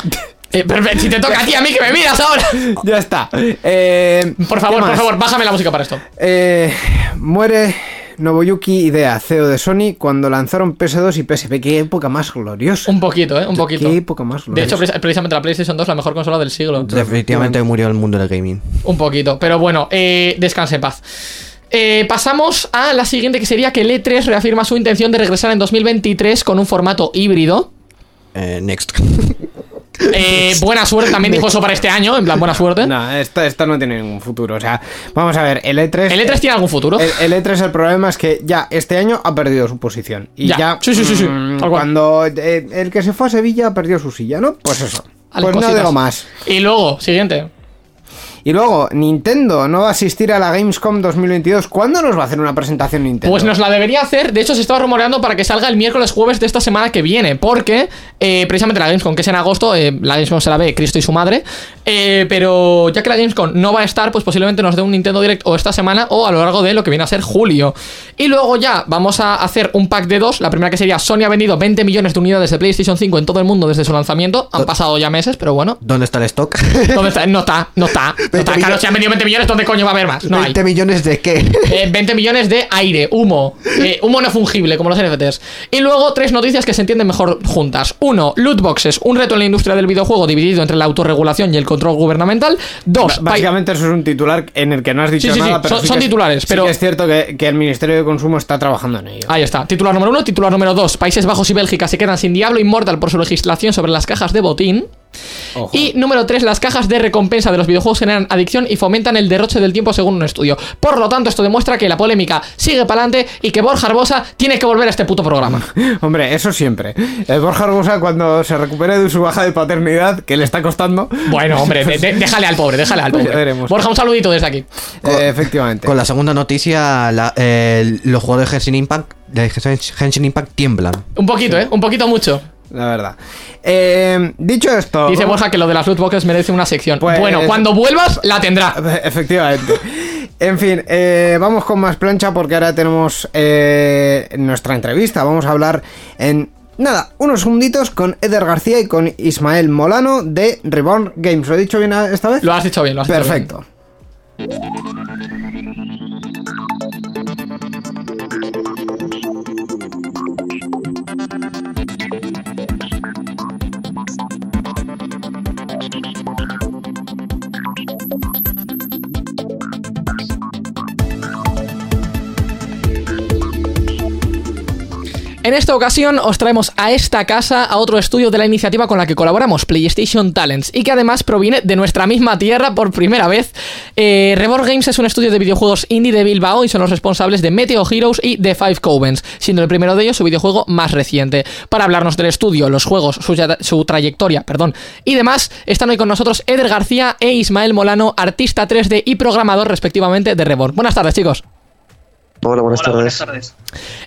Eh, perfecto, si te toca a ti, a mí que me miras ahora. Ya está. Eh, Por favor, ¿qué por favor, bájame la música para esto. Eh, muere Nobuyuki Idea, CEO de Sony, cuando lanzaron PS2 y PSP. Qué época más gloriosa. Un poquito, ¿eh? Un poquito. Qué época más De gloriosa. hecho, precis- precisamente la PlayStation 2 la mejor consola del siglo. Definitivamente murió el mundo del gaming. Un poquito. Pero bueno, eh, descanse en paz. Eh, pasamos a la siguiente, que sería que el E3 reafirma su intención de regresar en 2023 con un formato híbrido. Eh, next. Eh, buena suerte, también dijo eso para este año, en plan, buena suerte. No, esta, esta no tiene ningún futuro. O sea, vamos a ver, el E3. ¿El E3 tiene algún futuro? El, el E3 el problema es que ya este año ha perdido su posición. Y Ya. ya. Sí, sí, sí, sí. mm, cuando eh, el que se fue a Sevilla perdió su silla, ¿no? Pues eso. Pues no digo más. Y luego, siguiente. Y luego, Nintendo no va a asistir a la Gamescom 2022. ¿Cuándo nos va a hacer una presentación Nintendo? Pues nos la debería hacer. De hecho, se estaba rumoreando para que salga el miércoles jueves de esta semana que viene. Porque eh, precisamente la Gamescom, que es en agosto, eh, la Gamescom se la ve Cristo y su madre. Eh, pero ya que la Gamescom no va a estar, pues posiblemente nos dé un Nintendo Direct o esta semana o a lo largo de lo que viene a ser julio. Y luego ya vamos a hacer un pack de dos. La primera que sería Sony ha vendido 20 millones de unidades de PlayStation 5 en todo el mundo desde su lanzamiento. Han pasado ya meses, pero bueno. ¿Dónde está el stock? ¿Dónde está? No está, no está. No está. 20 Claro, si han vendido 20 millones, ¿dónde coño va a haber más? No hay. 20 millones de qué? Eh, 20 millones de aire, humo. Eh, humo no fungible, como los NFTs. Y luego tres noticias que se entienden mejor juntas. Uno, loot boxes, un reto en la industria del videojuego dividido entre la autorregulación y el control gubernamental. Dos, Básicamente eso es un titular en el que no has dicho Sí, sí, sí, nada, pero son- sí son que es- titulares, pero- que es cierto que, que el Ministerio de Consumo está trabajando en ello. Ahí está. Titular número uno. Titular número dos. Países Bajos y Bélgica se quedan sin Diablo Immortal por su legislación sobre las cajas de botín. Ojo. Y número 3, las cajas de recompensa de los videojuegos generan adicción y fomentan el derroche del tiempo según un estudio. Por lo tanto, esto demuestra que la polémica sigue para adelante y que Borja Arbosa tiene que volver a este puto programa. Hombre, eso siempre. El Borja Arbosa cuando se recupere de su baja de paternidad, que le está costando. Bueno, hombre, de- de- déjale al pobre, déjale al pobre. veremos. Borja, un saludito desde aquí. eh, efectivamente. Con la segunda noticia, la- eh, los jugadores de Genshin Impact, de Genshin Impact tiemblan. Un poquito, ¿eh? Un poquito mucho. La verdad. Eh, dicho esto. Dice Borja que lo de las loot boxes merece una sección. Pues- Bueno, cuando vuelvas, la tendrá. Efectivamente. En fin, eh, vamos con más plancha porque ahora tenemos eh, nuestra entrevista. Vamos a hablar en nada, unos segunditos con Eder García y con Ismael Molano de Reborn Games. ¿Lo he dicho bien esta vez? Lo has dicho bien, lo has dicho bien. Perfecto. En esta ocasión os traemos a esta casa a otro estudio de la iniciativa con la que colaboramos, PlayStation Talents, y que además proviene de nuestra misma tierra por primera vez. Eh, Reborn Games es un estudio de videojuegos indie de Bilbao y son los responsables de Meteo Heroes y The Five Covens, siendo el primero de ellos su videojuego más reciente. Para hablarnos del estudio, los juegos, su, trayectoria, perdón, y demás, están hoy con nosotros Eder García e Ismael Molano, artista 3D y programador respectivamente de Reborn. Buenas tardes, chicos. Hola, buenas Hola, tardes. buenas tardes.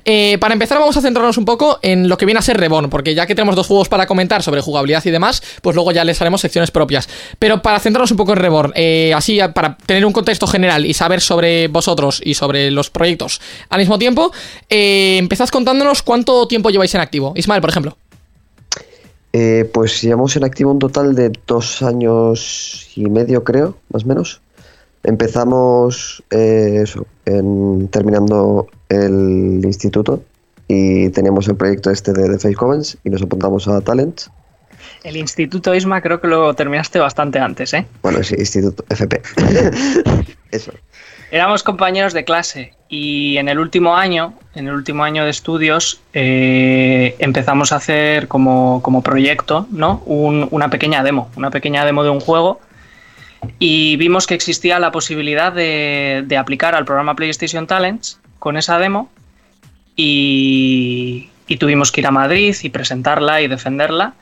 Eh, para empezar vamos a centrarnos un poco en lo que viene a ser Reborn, porque ya que tenemos dos juegos para comentar sobre jugabilidad y demás, pues luego ya les haremos secciones propias. Pero para centrarnos un poco en Reborn, eh, así para tener un contexto general y saber sobre vosotros y sobre los proyectos al mismo tiempo, eh, empezad contándonos cuánto tiempo lleváis en activo. Ismael, por ejemplo. Eh, pues llevamos en activo un total de dos años y medio, creo, más o menos. Empezamos eh, eso, en- terminando el instituto y teníamos el proyecto este de The Face Covens y nos apuntamos a Talent. El Instituto Isma creo que lo terminaste bastante antes, ¿eh? Bueno, sí, Instituto FP. eso. Éramos compañeros de clase y en el último año, en el último año de estudios, eh, empezamos a hacer como, como proyecto, ¿no? Un- una pequeña demo, una pequeña demo de un juego y vimos que existía la posibilidad de, de aplicar al programa PlayStation Talents con esa demo y, y tuvimos que ir a Madrid y presentarla y defenderla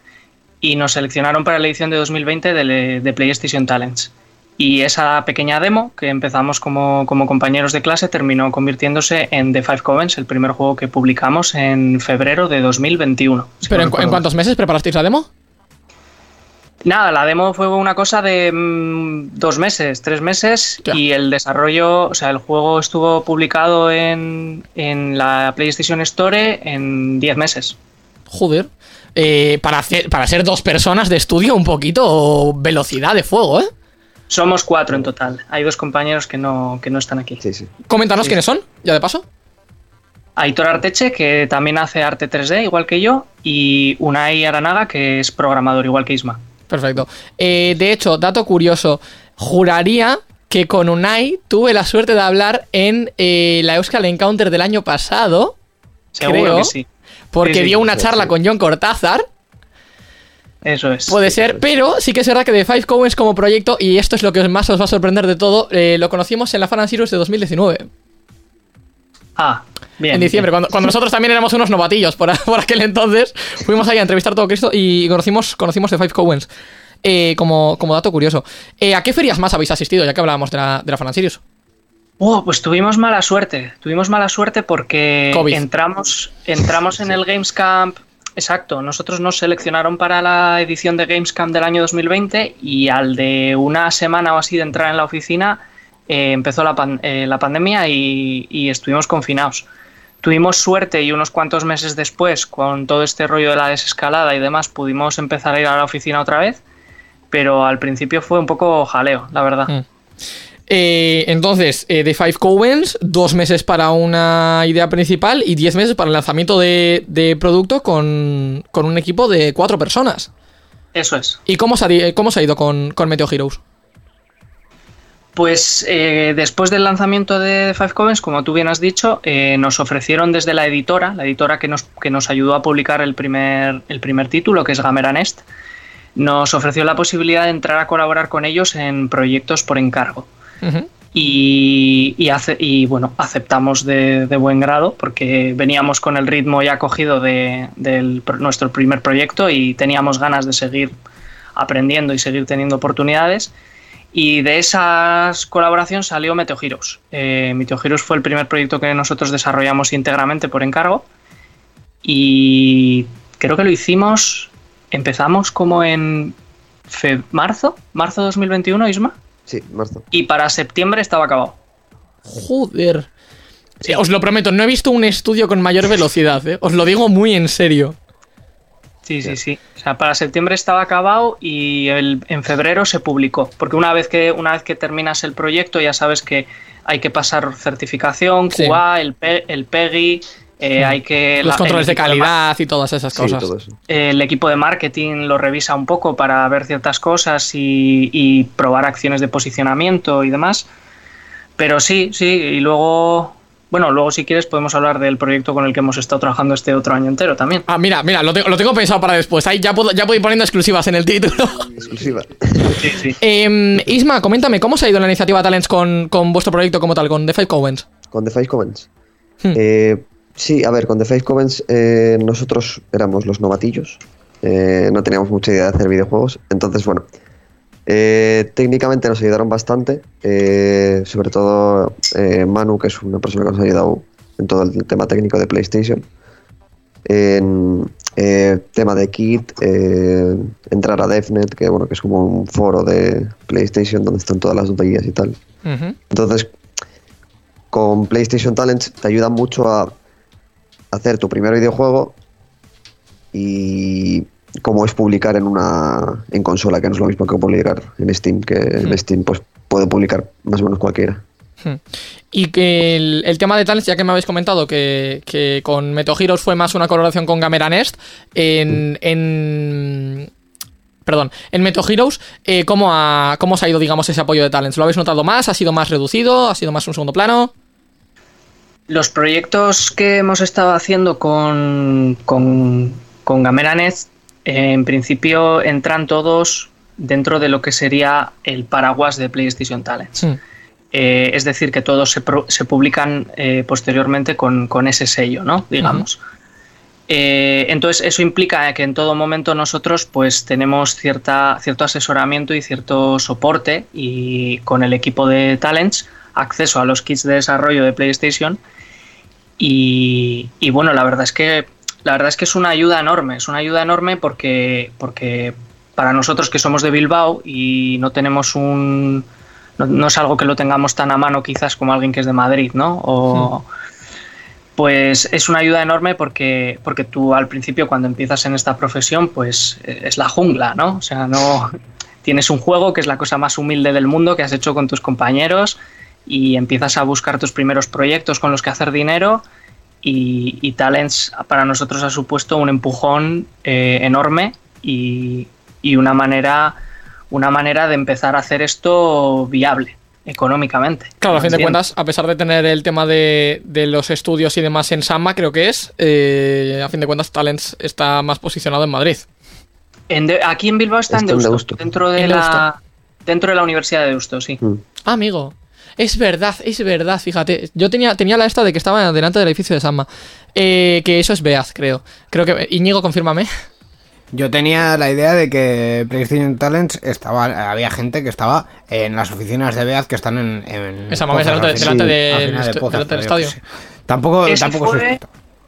y nos seleccionaron para la edición de 2020 de, de PlayStation Talents. Y esa pequeña demo que empezamos como, como compañeros de clase terminó convirtiéndose en The Five Covens, el primer juego que publicamos en febrero de 2021. si Pero no ¿en, cu- en recuerdo cuántos meses preparasteis la demo? Nada, la demo fue una cosa de mm, dos meses, tres meses Ya. y el desarrollo, o sea, el juego estuvo publicado en, en la PlayStation Store en 10 meses. Joder. Eh, para, hacer, para ser dos personas de estudio, un poquito velocidad de fuego, ¿eh? Somos cuatro en total. Hay dos compañeros que no, que no están aquí. Sí, sí. Coméntanos quiénes son, ya de paso. Aitor Arteche, que también hace arte 3D, igual que yo, y Unai Aranaga, que es programador, igual que Isma. Perfecto. Eh, de hecho, dato curioso, juraría que con Unai tuve la suerte de hablar en eh, la Euskal Encounter del año pasado, Seguro Creo. que sí. porque Sí, sí, dio una charla sí. con John Cortázar, Eso es. puede ser, pero sí que es verdad que The Five Cowens como proyecto, y esto es lo que más os va a sorprender de todo, eh, lo conocimos en la Fan Heroes de 2019, Ah, bien. en diciembre, cuando, cuando nosotros también éramos unos novatillos por, por aquel entonces, fuimos ahí a entrevistar todo Cristo y conocimos, conocimos The Five Cowens. Eh, como, como dato curioso. Eh, ¿A qué ferias más habéis asistido, ya que hablábamos de la, de la Fan Series? Oh, pues tuvimos mala suerte. Tuvimos mala suerte porque COVID. entramos, entramos en el Games Camp. Exacto, nosotros nos seleccionaron para la edición de Games Camp del año 2020 y al de una semana o así de entrar en la oficina eh, empezó la, pan- eh, la pandemia y, y estuvimos confinados. Tuvimos suerte y unos cuantos meses después, con todo este rollo de la desescalada y demás, pudimos empezar a ir a la oficina otra vez, pero al principio fue un poco jaleo, la verdad. Mm. Eh, entonces, eh, The Five Cowens, dos meses para una idea principal y diez meses para el lanzamiento de, de producto con, con un equipo de cuatro personas. Eso es. ¿Y cómo se ha, cómo se ha ido con, con Meteo Heroes? Pues eh, después del lanzamiento de Five Covens, como tú bien has dicho, eh, nos ofrecieron desde la editora, la editora que nos, que nos ayudó a publicar el primer, el primer título, que es Gamera Nest, nos ofreció la posibilidad de entrar a colaborar con ellos en proyectos por encargo. Y, y, ace- y, bueno, aceptamos de, de buen grado porque veníamos con el ritmo ya cogido de, nuestro primer proyecto y teníamos ganas de seguir aprendiendo y seguir teniendo oportunidades. Y de esas colaboraciones salió Meteo Heroes. Eh, Meteo Heroes fue el primer proyecto que nosotros desarrollamos íntegramente por encargo. Y creo que lo hicimos, empezamos como en fe- marzo, marzo 2021, Isma. Sí, marzo. Y para septiembre estaba acabado. Joder. Os lo prometo, no he visto un estudio con mayor velocidad, ¿eh? Os lo digo muy en serio. Sí, sí, sí. O sea, para septiembre estaba acabado y el- en febrero se publicó. Porque una vez que una vez que terminas el proyecto ya sabes que hay que pasar certificación, Sí. QA, el, P- el PEGI, eh, hay que... Los la- controles de calidad y todas esas Sí, cosas. todo eso. el equipo de marketing lo revisa un poco para ver ciertas cosas y, y probar acciones de posicionamiento y demás. Pero sí, sí, y luego, bueno, luego si quieres podemos hablar del proyecto con el que hemos estado trabajando este otro año entero también. Ah, mira, mira, lo tengo, lo tengo pensado para después. Ahí ya puedo, ya puedo ir poniendo exclusivas en el título. Exclusiva. Sí, sí. Em, Isma, coméntame, ¿cómo se ha ido la iniciativa Talents con, con vuestro proyecto como tal, con The Five Cowens? Con The Five Covens. Hmm. Eh, sí, a ver, con The Five Covens eh, nosotros éramos los novatillos. eh, no teníamos mucha idea de hacer videojuegos. Entonces, bueno, eh, técnicamente nos ayudaron bastante. eh, sobre todo eh, Manu, que es una persona que nos ha ayudado en todo el tema técnico de PlayStation. En tema de kit, entrar a DevNet, que bueno, que es como un foro de PlayStation donde están todas las guías y tal. Entonces, con PlayStation Talents te ayuda mucho a hacer tu primer videojuego y cómo es publicar en una en consola, que no es lo mismo que publicar en Steam, que Hmm. en Steam pues puede publicar más o menos cualquiera. Y que el, el tema de Talents, ya que me habéis comentado que, que con Meto Heroes fue más una colaboración con Gamera Nest, en. en perdón, en Meto Heroes, eh, ¿cómo, ha, ¿cómo se ha ido, digamos, ese apoyo de Talents? ¿Lo habéis notado más? ¿Ha sido más reducido? ¿Ha sido más un segundo plano? Los proyectos que hemos estado haciendo con, con, con Gameranet, eh, en principio entran todos dentro de lo que sería el paraguas de PlayStation Talents. Eh, es decir, que todos se, pro- se publican eh, posteriormente con, con ese sello, ¿no? Digamos. Eh, entonces, eso implica que en todo momento nosotros pues tenemos cierta, cierto asesoramiento y cierto soporte y con el equipo de Talents acceso a los kits de desarrollo de PlayStation y, y bueno, la verdad es que la verdad es que es una ayuda enorme, es una ayuda enorme porque, porque para nosotros que somos de Bilbao y no tenemos un... No, es algo que lo tengamos tan a mano quizás como alguien que es de Madrid, ¿no? O, Pues es una ayuda enorme porque, porque tú al principio cuando empiezas en esta profesión pues eh, es la jungla, ¿no? O sea, no tienes un juego que es la cosa más humilde del mundo que has hecho con tus compañeros y empiezas a buscar tus primeros proyectos con los que hacer dinero y, y Talents para nosotros ha supuesto un empujón eh, enorme y, y una manera una manera de empezar a hacer esto viable económicamente. Claro, a fin de cuentas, a pesar de tener el tema de, de los estudios y demás en Samba, creo que es, eh, a fin de cuentas, Talents está más posicionado en Madrid. En de- aquí en Bilbao está en Está en Deusto, Deusto. dentro de En la dentro de la Universidad de Deusto, sí. Mm. Ah, amigo. Es verdad, es verdad, fíjate. Yo tenía, tenía la esta de que estaba delante del edificio de Samba. Eh, que eso es Beaz, creo. Creo que. Íñigo, confírmame. Yo tenía la idea de que PlayStation Talents estaba, había gente que estaba en las oficinas de Beaz que están en, en Esa mamá delante, delante del de Pozas, estadio. Tampoco, Ese tampoco fue-.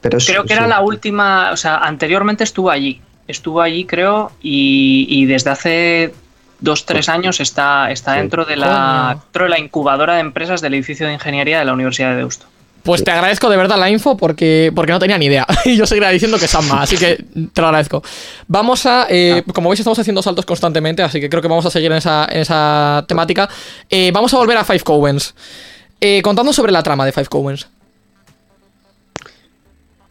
Pero es- Creo que era sí. la última, o sea, anteriormente estuvo allí. Estuvo allí, creo, y, y desde hace dos, tres años está, está Sí. dentro, de la, dentro de la incubadora de empresas del edificio de ingeniería de la Universidad de Deusto. Pues te agradezco de verdad la info porque, porque no tenía ni idea. Y yo seguiría diciendo que Samba, así que te lo agradezco. Vamos a. eh, Como veis, estamos haciendo saltos constantemente, así que creo que vamos a seguir en esa, en esa temática. Eh, vamos a volver a Five Cowens. Eh, contando sobre la trama de Five Cowens.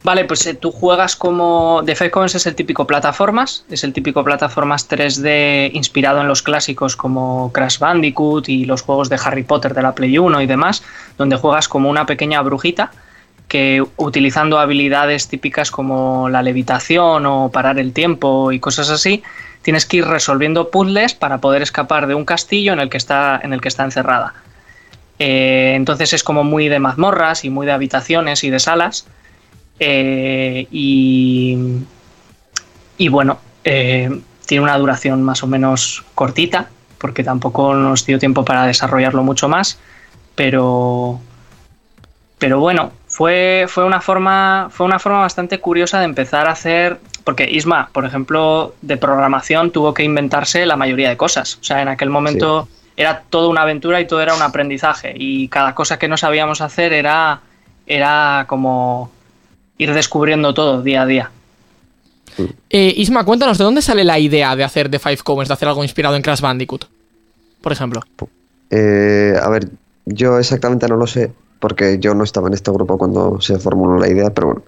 Vale, pues eh, tú juegas como. The Covens es el típico plataformas, es el típico plataformas 3D inspirado en los clásicos como Crash Bandicoot y los juegos de Harry Potter de la Play 1 y demás, donde juegas como una pequeña brujita que utilizando habilidades típicas como la levitación o parar el tiempo y cosas así, tienes que ir resolviendo puzzles para poder escapar de un castillo en el que está, en el que está encerrada. Eh, entonces es como muy de mazmorras y muy de habitaciones y de salas. Eh, y, y bueno, eh, tiene una duración más o menos cortita, porque tampoco nos dio tiempo para desarrollarlo mucho más, pero, pero bueno, fue, fue, una forma, fue una forma bastante curiosa de empezar a hacer, porque Isma, por ejemplo, de programación tuvo que inventarse la mayoría de cosas, o sea, en aquel momento era toda una aventura y todo era un aprendizaje, y cada cosa que no sabíamos hacer era, era como ir descubriendo todo día a día. Eh, Isma, cuéntanos, ¿de dónde sale la idea de hacer The Five Cowens, de hacer algo inspirado en Crash Bandicoot? Por ejemplo. Eh, a ver, yo exactamente no lo sé, porque yo no estaba en este grupo cuando se formuló la idea, pero bueno.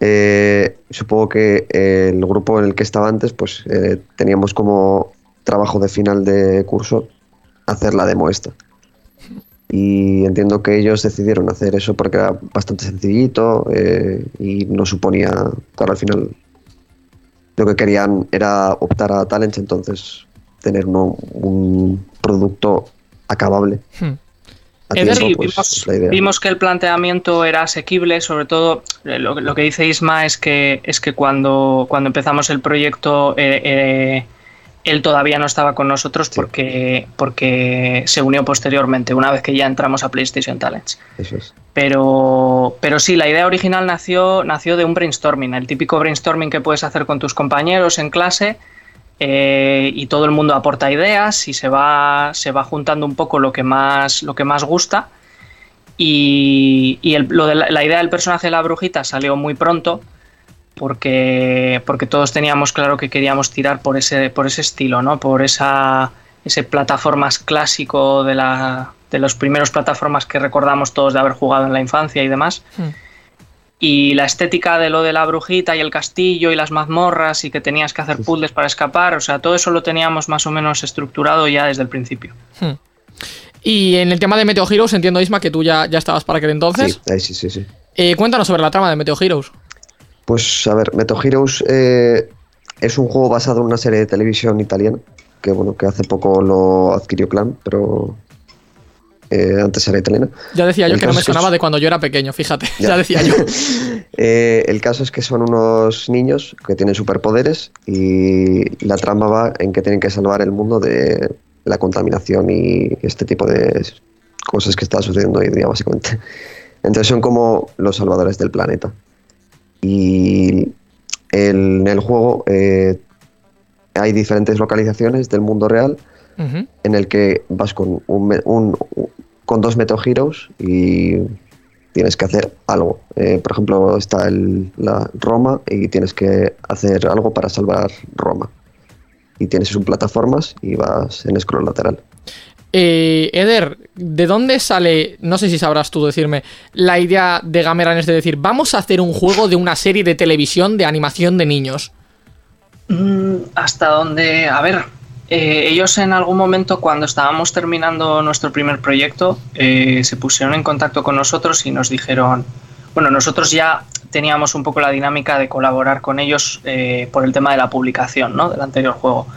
Eh, supongo que eh, el grupo en el que estaba antes, pues eh, teníamos como trabajo de final de curso hacer la demo esta. Y entiendo que ellos decidieron hacer eso porque era bastante sencillito eh, y no suponía, claro, al final lo que querían era optar a talents, entonces tener uno- un producto acabable. Hmm. Eder, tiempo, pues, idea. vimos que el planteamiento era asequible, sobre todo eh, lo, lo que dice Isma es que, es que cuando, cuando empezamos el proyecto eh, eh, él todavía no estaba con nosotros porque, porque se unió posteriormente, una vez que ya entramos a PlayStation Talents. Eso es. Pero, pero sí, la idea original nació, nació de un brainstorming, el típico brainstorming que puedes hacer con tus compañeros en clase eh, y todo el mundo aporta ideas y se va, se va juntando un poco lo que más, lo que más gusta. Y, y el- lo de la, la idea del personaje de la brujita salió muy pronto porque, porque todos teníamos claro que queríamos tirar por ese, por ese estilo, ¿no? por esa, ese plataformas clásico de, la, de los primeros plataformas que recordamos todos de haber jugado en la infancia y demás. Hmm. Y la estética de lo de la brujita y el castillo y las mazmorras y que tenías que hacer puzzles para escapar, o sea, todo eso lo teníamos más o menos estructurado ya desde el principio. Hmm. Y en el tema de Meteo Heroes, entiendo, Isma, que tú ya, ya estabas para aquel entonces. Sí, sí, sí, sí. Eh, cuéntanos sobre la trama de Meteo Heroes. Pues a ver, Meto Heroes eh, es un juego basado en una serie de televisión italiana que bueno que hace poco lo adquirió Clan, pero eh, antes era italiana. Ya decía yo El que no me sonaba es- de cuando yo era pequeño, fíjate. Ya, Ya. decía yo. Eh, el caso es que son unos niños que tienen superpoderes y la trama va en que tienen que salvar el mundo de la contaminación y este tipo de cosas que está sucediendo hoy día básicamente. Entonces son como los salvadores del planeta. Y el- en el juego eh, hay diferentes localizaciones del mundo real en el que vas con, un, un- un- con dos Metal Heroes y tienes que hacer algo. Eh, por ejemplo, está el, la Roma y tienes que hacer algo para salvar Roma. Y tienes sus plataformas y vas en scroll lateral. Eh, Eder, ¿de dónde sale, no sé si sabrás tú decirme, la idea de Gameran es de decir, vamos a hacer un juego de una serie de televisión de animación de niños? Mm, Hasta donde, a ver, eh, ellos en algún momento cuando estábamos terminando nuestro primer proyecto eh, se pusieron en contacto con nosotros y nos dijeron, bueno, nosotros ya teníamos un poco la dinámica de colaborar con ellos eh, por el tema de la publicación, ¿no? Del anterior juego.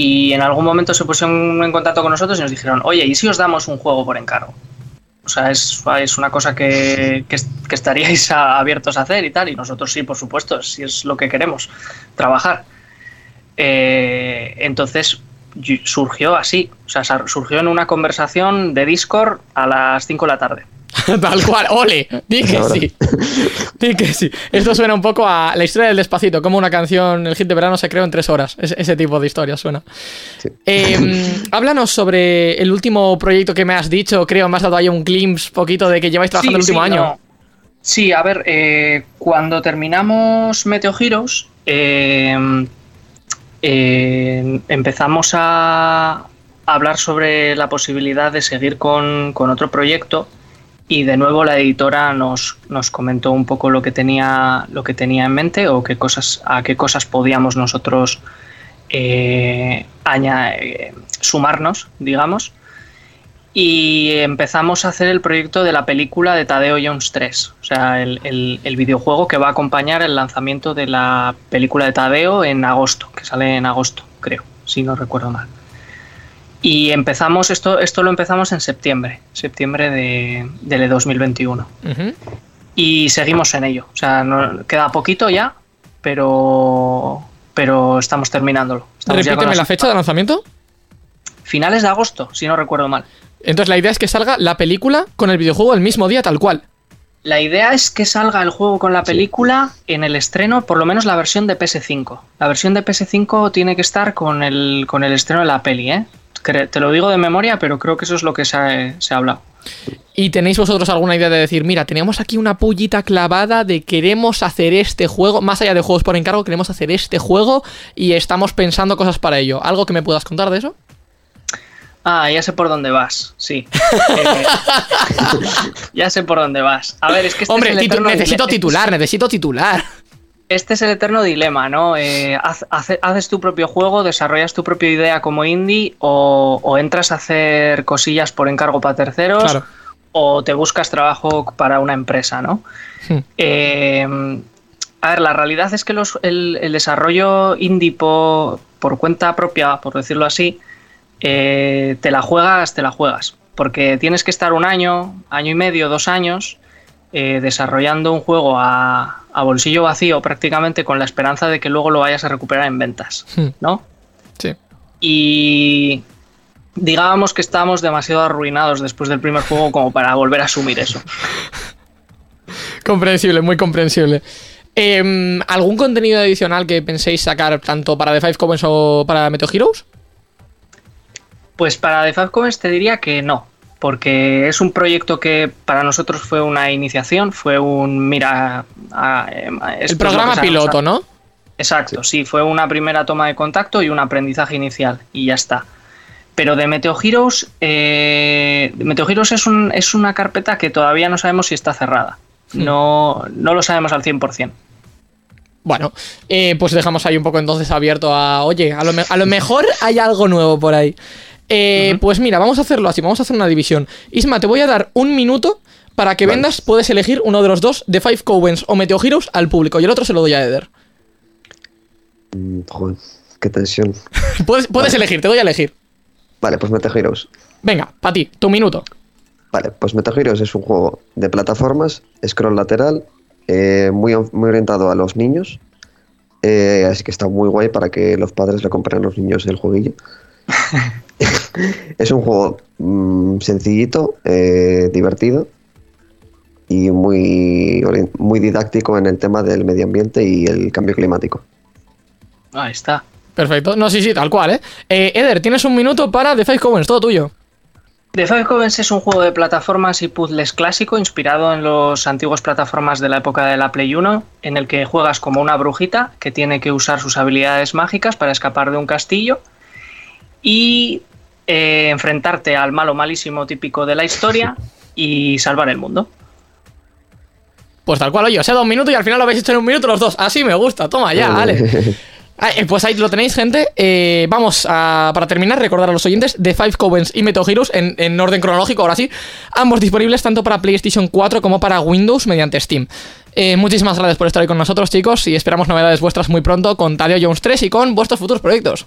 Y en algún momento se pusieron en contacto con nosotros y nos dijeron, oye, ¿y si os damos un juego por encargo? O sea, es, es una cosa que, que, estaríais a- abiertos a hacer y tal. Y nosotros sí, por supuesto, si es lo que queremos, trabajar. Eh, entonces surgió así. O sea, surgió en una conversación de Discord a las 5 de la tarde. Tal cual, ole, di que sí. Di que sí. Esto suena un poco a la historia del despacito, como una canción, el hit de verano se creó en tres horas. Es- ese tipo de historia suena. Sí. Eh, háblanos sobre el último proyecto que me has dicho, creo, me has dado ahí un glimpse poquito de que lleváis trabajando Sí, el último sí, año. no. Sí, a ver, eh, cuando terminamos Meteo Heroes, eh, eh, empezamos a hablar sobre la posibilidad de seguir con, con otro proyecto y de nuevo la editora nos, nos comentó un poco lo que tenía lo que tenía en mente o qué cosas a qué cosas podíamos nosotros eh, eh, sumarnos digamos y empezamos a hacer el proyecto de la película de Tadeo Jones 3, o sea, el, el- el videojuego que va a acompañar el lanzamiento de la película de Tadeo en agosto, que sale en agosto, creo, si no recuerdo mal. Y empezamos, esto, esto lo empezamos en septiembre, septiembre de, del 2021. Ujú. Y seguimos en ello, o sea, no- queda poquito ya, pero, pero estamos terminándolo. Estamos Repíteme la fecha de lanzamiento. Finales de agosto, si no recuerdo mal. Entonces la idea es que salga la película con el videojuego el mismo día, tal cual. La idea es que salga el juego con la película en el estreno, por lo menos la versión de PS5. La versión de PS5 tiene que estar con el, con el estreno de la peli, ¿eh? Te lo digo de memoria, pero creo que eso es lo que se ha, se ha hablado. ¿Y tenéis vosotros alguna idea de decir, mira, teníamos aquí una pullita clavada de queremos hacer este juego, más allá de juegos por encargo, queremos hacer este juego y estamos pensando cosas para ello? ¿Algo que me puedas contar de eso? Ah, ya sé por dónde vas, sí. Eh, ya sé por dónde vas. A ver, es que este Hombre, es el titu- necesito titular, necesito titular. Este es el eterno dilema, ¿no? Eh, haz- hace- haces tu propio juego, desarrollas tu propia idea como indie o, o entras a hacer cosillas por encargo para terceros Claro. o te buscas trabajo para una empresa, ¿no? Eh, a ver, la realidad es que los- el, el desarrollo indie po- por cuenta propia, por decirlo así, eh, te la juegas, te la juegas. Porque tienes que estar un año, año y medio, dos años, desarrollando un juego a, a bolsillo vacío prácticamente con la esperanza de que luego lo vayas a recuperar en ventas, Hmm. ¿no? Sí. Y digábamos que estábamos demasiado arruinados después del primer juego como para volver a asumir eso. Comprensible, muy comprensible. Em, ¿Algún contenido adicional que penséis sacar tanto para The Five Covens o para Meteo Heroes? Pues para The Five Covens te diría que no, porque es un proyecto que para nosotros fue una iniciación, fue un mira. a- es El programa piloto. ¿no? Exacto, sí, fue una primera toma de contacto y un aprendizaje inicial y ya está. Pero de Meteo Heroes, eh, Meteo Heroes es, un- es una carpeta que todavía no sabemos si está cerrada. No, no lo sabemos al 100%. Bueno, eh, pues dejamos ahí un poco entonces abierto a, oye, a lo, me- a lo mejor hay algo nuevo por ahí. Eh, Pues mira, vamos a hacerlo así, vamos a hacer una división. Isma, te voy a dar un minuto para que Vale. vendas, puedes elegir uno de los dos, de Five Covens o Meteo Heroes, al público, y el otro se lo doy a Eder. Mm, joder, qué tensión. Puedes, puedes elegir, te doy a elegir. Vale, pues Metal Heroes. Venga, para ti, tu minuto. Vale, pues Metal Heroes es un juego de plataformas, scroll lateral, eh, muy, muy orientado a los niños. eh, así que está muy guay para que los padres le compren a los niños el jueguillo. es un juego mm, sencillito, eh, divertido y muy, muy didáctico en el tema del medio ambiente y el cambio climático. Ahí está. Perfecto. No, sí, sí, tal cual, ¿eh? Eh, Eder, tienes un minuto para The Five Covens, todo tuyo. The Five Covens es un juego de plataformas y puzzles clásico inspirado en los antiguos plataformas de la época de la Play 1, en el que juegas como una brujita que tiene que usar sus habilidades mágicas para escapar de un castillo y eh, enfrentarte al malo malísimo típico de la historia y salvar el mundo. Pues tal cual, oye, o sea, dos minutos y al final lo habéis hecho en un minuto los dos. Así me gusta, toma ya, vale. Pues ahí lo tenéis, gente. Eh, vamos a, para terminar, recordar a los oyentes The Five Covens y Metal Heroes en, en orden cronológico, ahora sí. Ambos disponibles tanto para PlayStation 4 como para Windows mediante Steam. Eh, muchísimas gracias por estar ahí con nosotros, chicos, y esperamos novedades vuestras muy pronto con Tadeo Jones 3 y con vuestros futuros proyectos.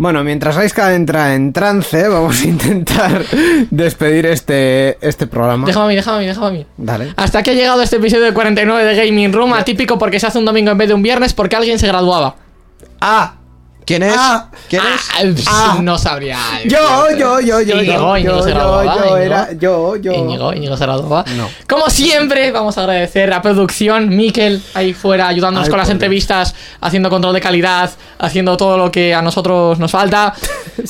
Bueno, mientras Aiska entra en trance, vamos a intentar despedir este, este programa. Déjame a mí, déjame a mí, déjame a mí. Dale. Hasta aquí ha llegado este episodio de 49 de Gaming Room, atípico porque se hace un domingo en vez de un viernes porque alguien se graduaba. ¡Ah! ¿Quién es? Ah. ¿Quién es? Ah, Ah. no sabría. Yo, yo, yo, yo, Íñigo, yo, Íñigo yo, yo, era, yo, yo. Íñigo, Íñigo. No. Como siempre, vamos a agradecer a producción, Miquel, ahí fuera, ayudándonos Ay, con las pobre. entrevistas, haciendo control de calidad, haciendo todo lo que a nosotros nos falta.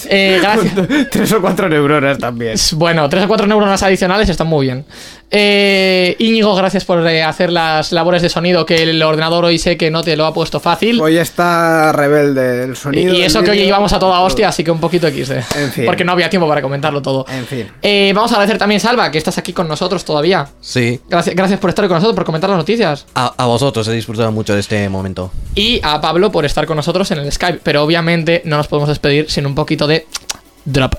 Eh, gracias. Tres o cuatro neuronas también. Bueno, tres o cuatro neuronas adicionales están muy bien. Eh, Íñigo, gracias por eh, hacer las labores de sonido que el ordenador hoy sé que no te lo ha puesto fácil. Hoy está rebelde el sonido. y eso que hoy íbamos a toda hostia, así que un poquito XD. En fin. Porque no había tiempo para comentarlo todo. En fin. Eh, vamos a agradecer también, Salva, que estás aquí con nosotros todavía. Sí. Gracias, gracias por estar con nosotros, por comentar las noticias. A, a vosotros, he disfrutado mucho de este momento. Y a Pablo por estar con nosotros en el Skype. Pero obviamente no nos podemos despedir sin un poquito de drop.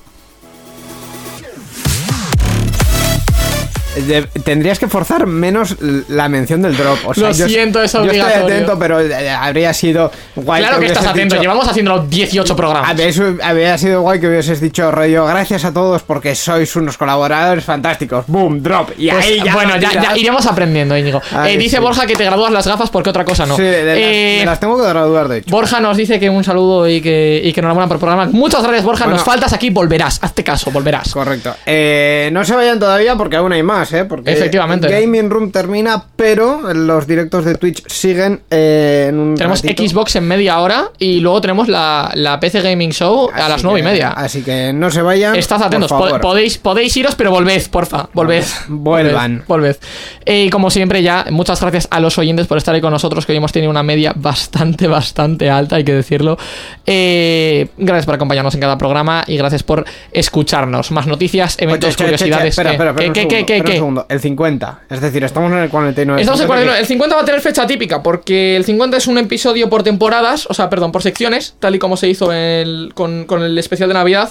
De- tendrías que forzar menos la mención del drop. O sea, Lo yo- siento, es Yo estoy obligatorio. atento, pero eh, habría sido guay. claro que estás atento, dicho- llevamos haciéndolo 18 programas. Habría, habría sido guay que hubieses dicho rollo, gracias a todos porque sois unos colaboradores fantásticos. Boom, drop. Y Pues, ahí ya bueno, ya, ya iremos aprendiendo, Íñigo. Eh, dice sí. Borja que te gradúas las gafas porque otra cosa no. Sí, de las, Eh, me las tengo que graduar, de hecho. Borja nos dice que un saludo y que, y que enhorabuena por el programa. Muchas gracias, Borja. Bueno. nos faltas aquí, volverás. Hazte caso, volverás. Correcto. Eh, no se vayan todavía porque aún hay más, ¿eh? Porque Efectivamente. Gaming Room termina, pero los directos de Twitch siguen eh, en un Tenemos ratito. Xbox en media hora y luego tenemos la, la PC Gaming Show a las nueve y media. Así que no se vayan. Estad atentos, por po- favor. podéis, podéis iros, pero volved, porfa, volved. Vuelvan. Volved. Eh, y como siempre, ya, muchas gracias a los oyentes por estar ahí con nosotros, que hoy hemos tenido una media bastante, bastante alta, hay que decirlo. Eh, gracias por acompañarnos en cada programa y gracias por escucharnos. Más noticias, eventos, Oye, che, che, che, curiosidades. Espera, espera, espera. un ¿Qué, qué, segundo, qué, espera qué? un segundo. El 50. Es decir, estamos en el 49. Estamos en Fíjate 49. que- El 50 va a tener fecha típica porque el 50 es un episodio por temporadas, o sea, perdón, por secciones, tal y como se hizo el- con, con el especial de Navidad.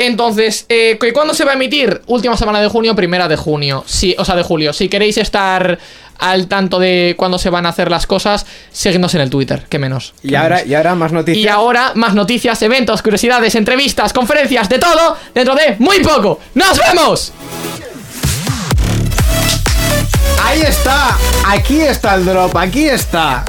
Entonces, eh, ¿cu- ¿cuándo se va a emitir? Última semana de junio, primera de junio. Sí, o sea, de julio. Si queréis estar al tanto de cuándo se van a hacer las cosas, seguidnos en el Twitter, que menos. Y ahora, y ahora más noticias. Y ahora, más noticias, eventos, curiosidades, entrevistas, conferencias, de todo, dentro de muy poco. ¡Nos vemos! Ahí está. Aquí está el drop. Aquí está.